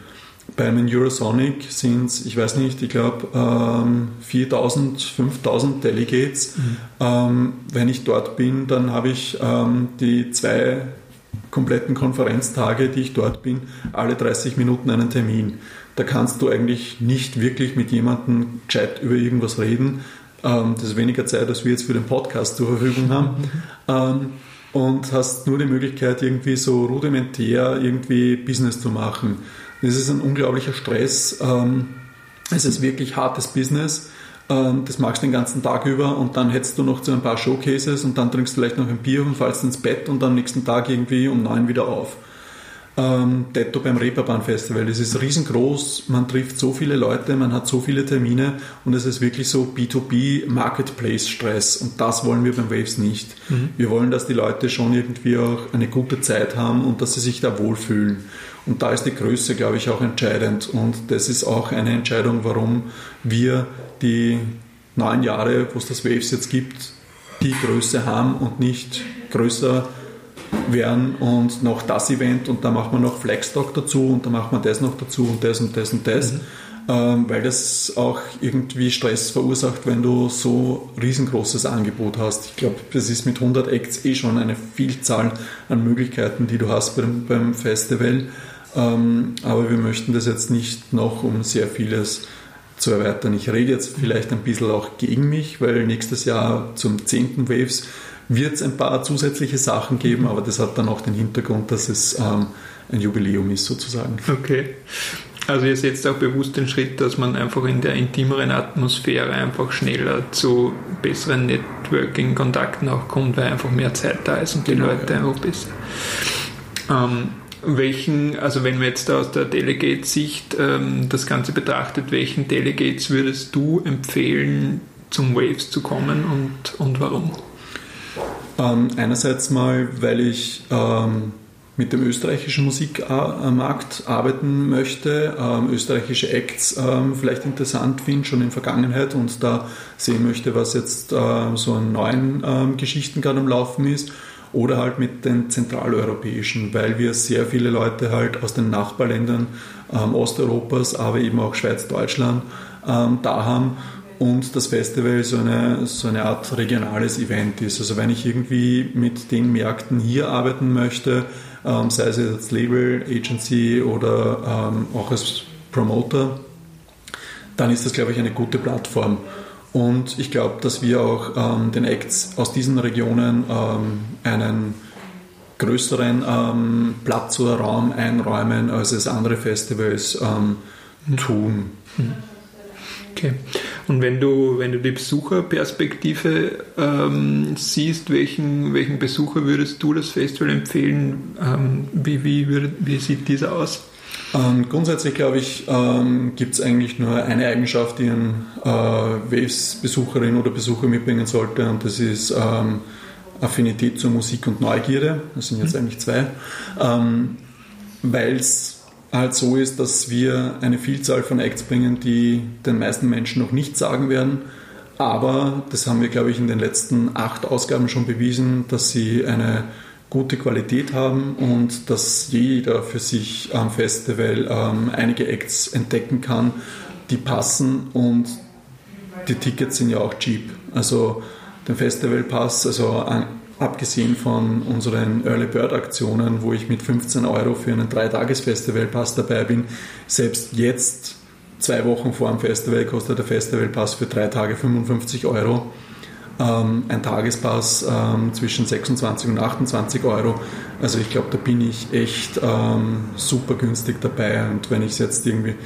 Bei einem Eurosonic sind es, ich weiß nicht, ich glaube ähm, 4000, 5000 Delegates. Mhm. Ähm, wenn ich dort bin, dann habe ich ähm, die zwei kompletten Konferenztage, die ich dort bin, alle 30 Minuten einen Termin. Da kannst du eigentlich nicht wirklich mit jemandem gescheit über irgendwas reden. Ähm, das ist weniger Zeit, als wir jetzt für den Podcast zur Verfügung haben. Ähm, und hast nur die Möglichkeit, irgendwie so rudimentär irgendwie Business zu machen. Das ist ein unglaublicher Stress. Ähm, es ist wirklich hartes Business. Ähm, das machst du den ganzen Tag über und dann hättest du noch zu ein paar Showcases und dann trinkst du vielleicht noch ein Bier und fallst ins Bett und am nächsten Tag irgendwie um neun wieder auf. Ähm, Detto beim Reeperbahn Festival. Es ist riesengroß, man trifft so viele Leute, man hat so viele Termine und es ist wirklich so B2B Marketplace Stress und das wollen wir beim Waves nicht. Mhm. Wir wollen, dass die Leute schon irgendwie auch eine gute Zeit haben und dass sie sich da wohlfühlen. Und da ist die Größe, glaube ich, auch entscheidend. Und das ist auch eine Entscheidung, warum wir die neun Jahre, wo es das Waves jetzt gibt, die Größe haben und nicht größer werden und noch das Event und da macht man noch Flexstock dazu und da macht man das noch dazu und das und das und das, mhm. ähm, weil das auch irgendwie Stress verursacht, wenn du so riesengroßes Angebot hast. Ich glaube, das ist mit 100 Acts eh schon eine Vielzahl an Möglichkeiten, die du hast beim, beim Festival, ähm, aber wir möchten das jetzt nicht noch um sehr vieles zu erweitern. Ich rede jetzt vielleicht ein bisschen auch gegen mich, weil nächstes Jahr zum 10. Waves wird es ein paar zusätzliche Sachen geben, aber das hat dann auch den Hintergrund, dass es ähm, ein Jubiläum ist sozusagen. Okay. Also ihr setzt auch bewusst den Schritt, dass man einfach in der intimeren Atmosphäre einfach schneller zu besseren Networking-Kontakten auch kommt, weil einfach mehr Zeit da ist und die genau, Leute ja. einfach besser. Ähm, welchen, also wenn man jetzt da aus der Delegate-Sicht ähm, das Ganze betrachtet, welchen Delegates würdest du empfehlen, zum Waves zu kommen und, und warum? Ähm, einerseits mal, weil ich ähm, mit dem österreichischen Musikmarkt arbeiten möchte, ähm, österreichische Acts ähm, vielleicht interessant finde, schon in Vergangenheit und da sehen möchte, was jetzt äh, so an neuen ähm, Geschichten gerade am Laufen ist. Oder halt mit den zentraleuropäischen, weil wir sehr viele Leute halt aus den Nachbarländern ähm, Osteuropas, aber eben auch Schweiz, Deutschland ähm, da haben und das Festival so eine, so eine Art regionales Event ist. Also wenn ich irgendwie mit den Märkten hier arbeiten möchte, ähm, sei es als Label, Agency oder ähm, auch als Promoter, dann ist das, glaube ich, eine gute Plattform. Und ich glaube, dass wir auch ähm, den Acts aus diesen Regionen ähm, einen größeren ähm, Platz oder Raum einräumen, als es andere Festivals ähm, tun. Okay. Und wenn du, wenn du die Besucherperspektive ähm, siehst, welchen, welchen Besucher würdest du das Festival empfehlen? Ähm, wie, wie, würde, wie sieht dieser aus? Ähm, grundsätzlich glaube ich, ähm, gibt es eigentlich nur eine Eigenschaft, die ein äh, Waves-Besucherin oder Besucher mitbringen sollte, und das ist ähm, Affinität zur Musik und Neugierde. Das sind jetzt mhm. eigentlich zwei, ähm, weil es halt so ist, dass wir eine Vielzahl von Acts bringen, die den meisten Menschen noch nicht sagen werden. Aber das haben wir, glaube ich, in den letzten acht Ausgaben schon bewiesen, dass sie eine gute Qualität haben und dass jeder für sich am Festival ähm, einige Acts entdecken kann, die passen und die Tickets sind ja auch cheap. Also den Festivalpass, also abgesehen von unseren Early Bird Aktionen, wo ich mit 15 Euro für einen Dreitages-Festivalpass dabei bin, selbst jetzt, zwei Wochen vor dem Festival, kostet der Festivalpass für drei Tage 55 Euro. Ähm, ein Tagespass ähm, zwischen 26 und 28 Euro. Also ich glaube, da bin ich echt ähm, super günstig dabei. Und wenn ich es jetzt irgendwie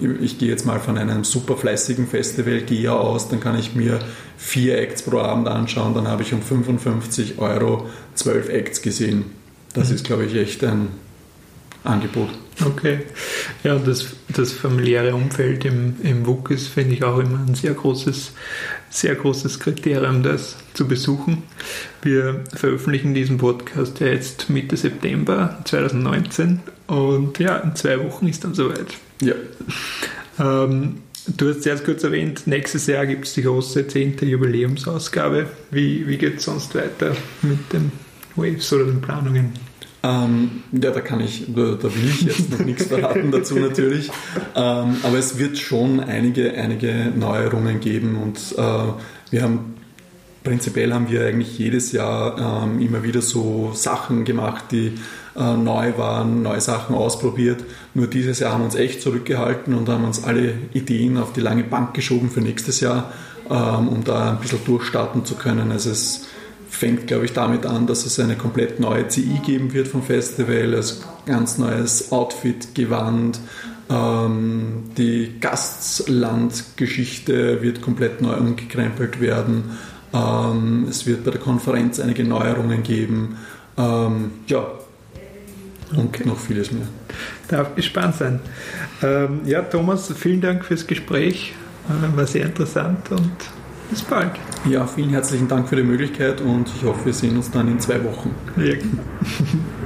ich gehe jetzt mal von einem super fleißigen Festivalgeher aus, dann kann ich mir vier Acts pro Abend anschauen, dann habe ich um 55 Euro zwölf Acts gesehen. Das mhm. ist, glaube ich, echt ein Angebot. Okay. Ja, das, das familiäre Umfeld im, im WUK ist, finde ich, auch immer ein sehr großes, sehr großes Kriterium, das zu besuchen. Wir veröffentlichen diesen Podcast ja jetzt Mitte September 2019 und ja, in zwei Wochen ist dann soweit. Ja. Ähm, du hast erst kurz erwähnt, nächstes Jahr gibt es die große 10. Jubiläumsausgabe. Wie, wie geht es sonst weiter mit den Waves oder den Planungen? Ähm, ja, da kann ich, da, will ich jetzt noch nichts verraten dazu natürlich. Ähm, aber es wird schon einige, einige Neuerungen geben und äh, wir haben prinzipiell haben wir eigentlich jedes Jahr ähm, immer wieder so Sachen gemacht, die äh, neu waren, neue Sachen ausprobiert. Nur dieses Jahr haben wir uns echt zurückgehalten und haben uns alle Ideen auf die lange Bank geschoben für nächstes Jahr, ähm, um da ein bisschen durchstarten zu können. Also es fängt, glaube ich, damit an, dass es eine komplett neue CI geben wird vom Festival, also ganz neues Outfit, Gewand, ähm, die Gastlandgeschichte wird komplett neu umgekrempelt werden. Ähm, es wird bei der Konferenz einige Neuerungen geben. Ähm, ja, und okay. noch vieles mehr. Darf gespannt sein. Ähm, ja, Thomas, vielen Dank fürs Gespräch. Äh, war sehr interessant und bis bald. Ja, vielen herzlichen Dank für die Möglichkeit und ich hoffe, wir sehen uns dann in zwei Wochen. Ja.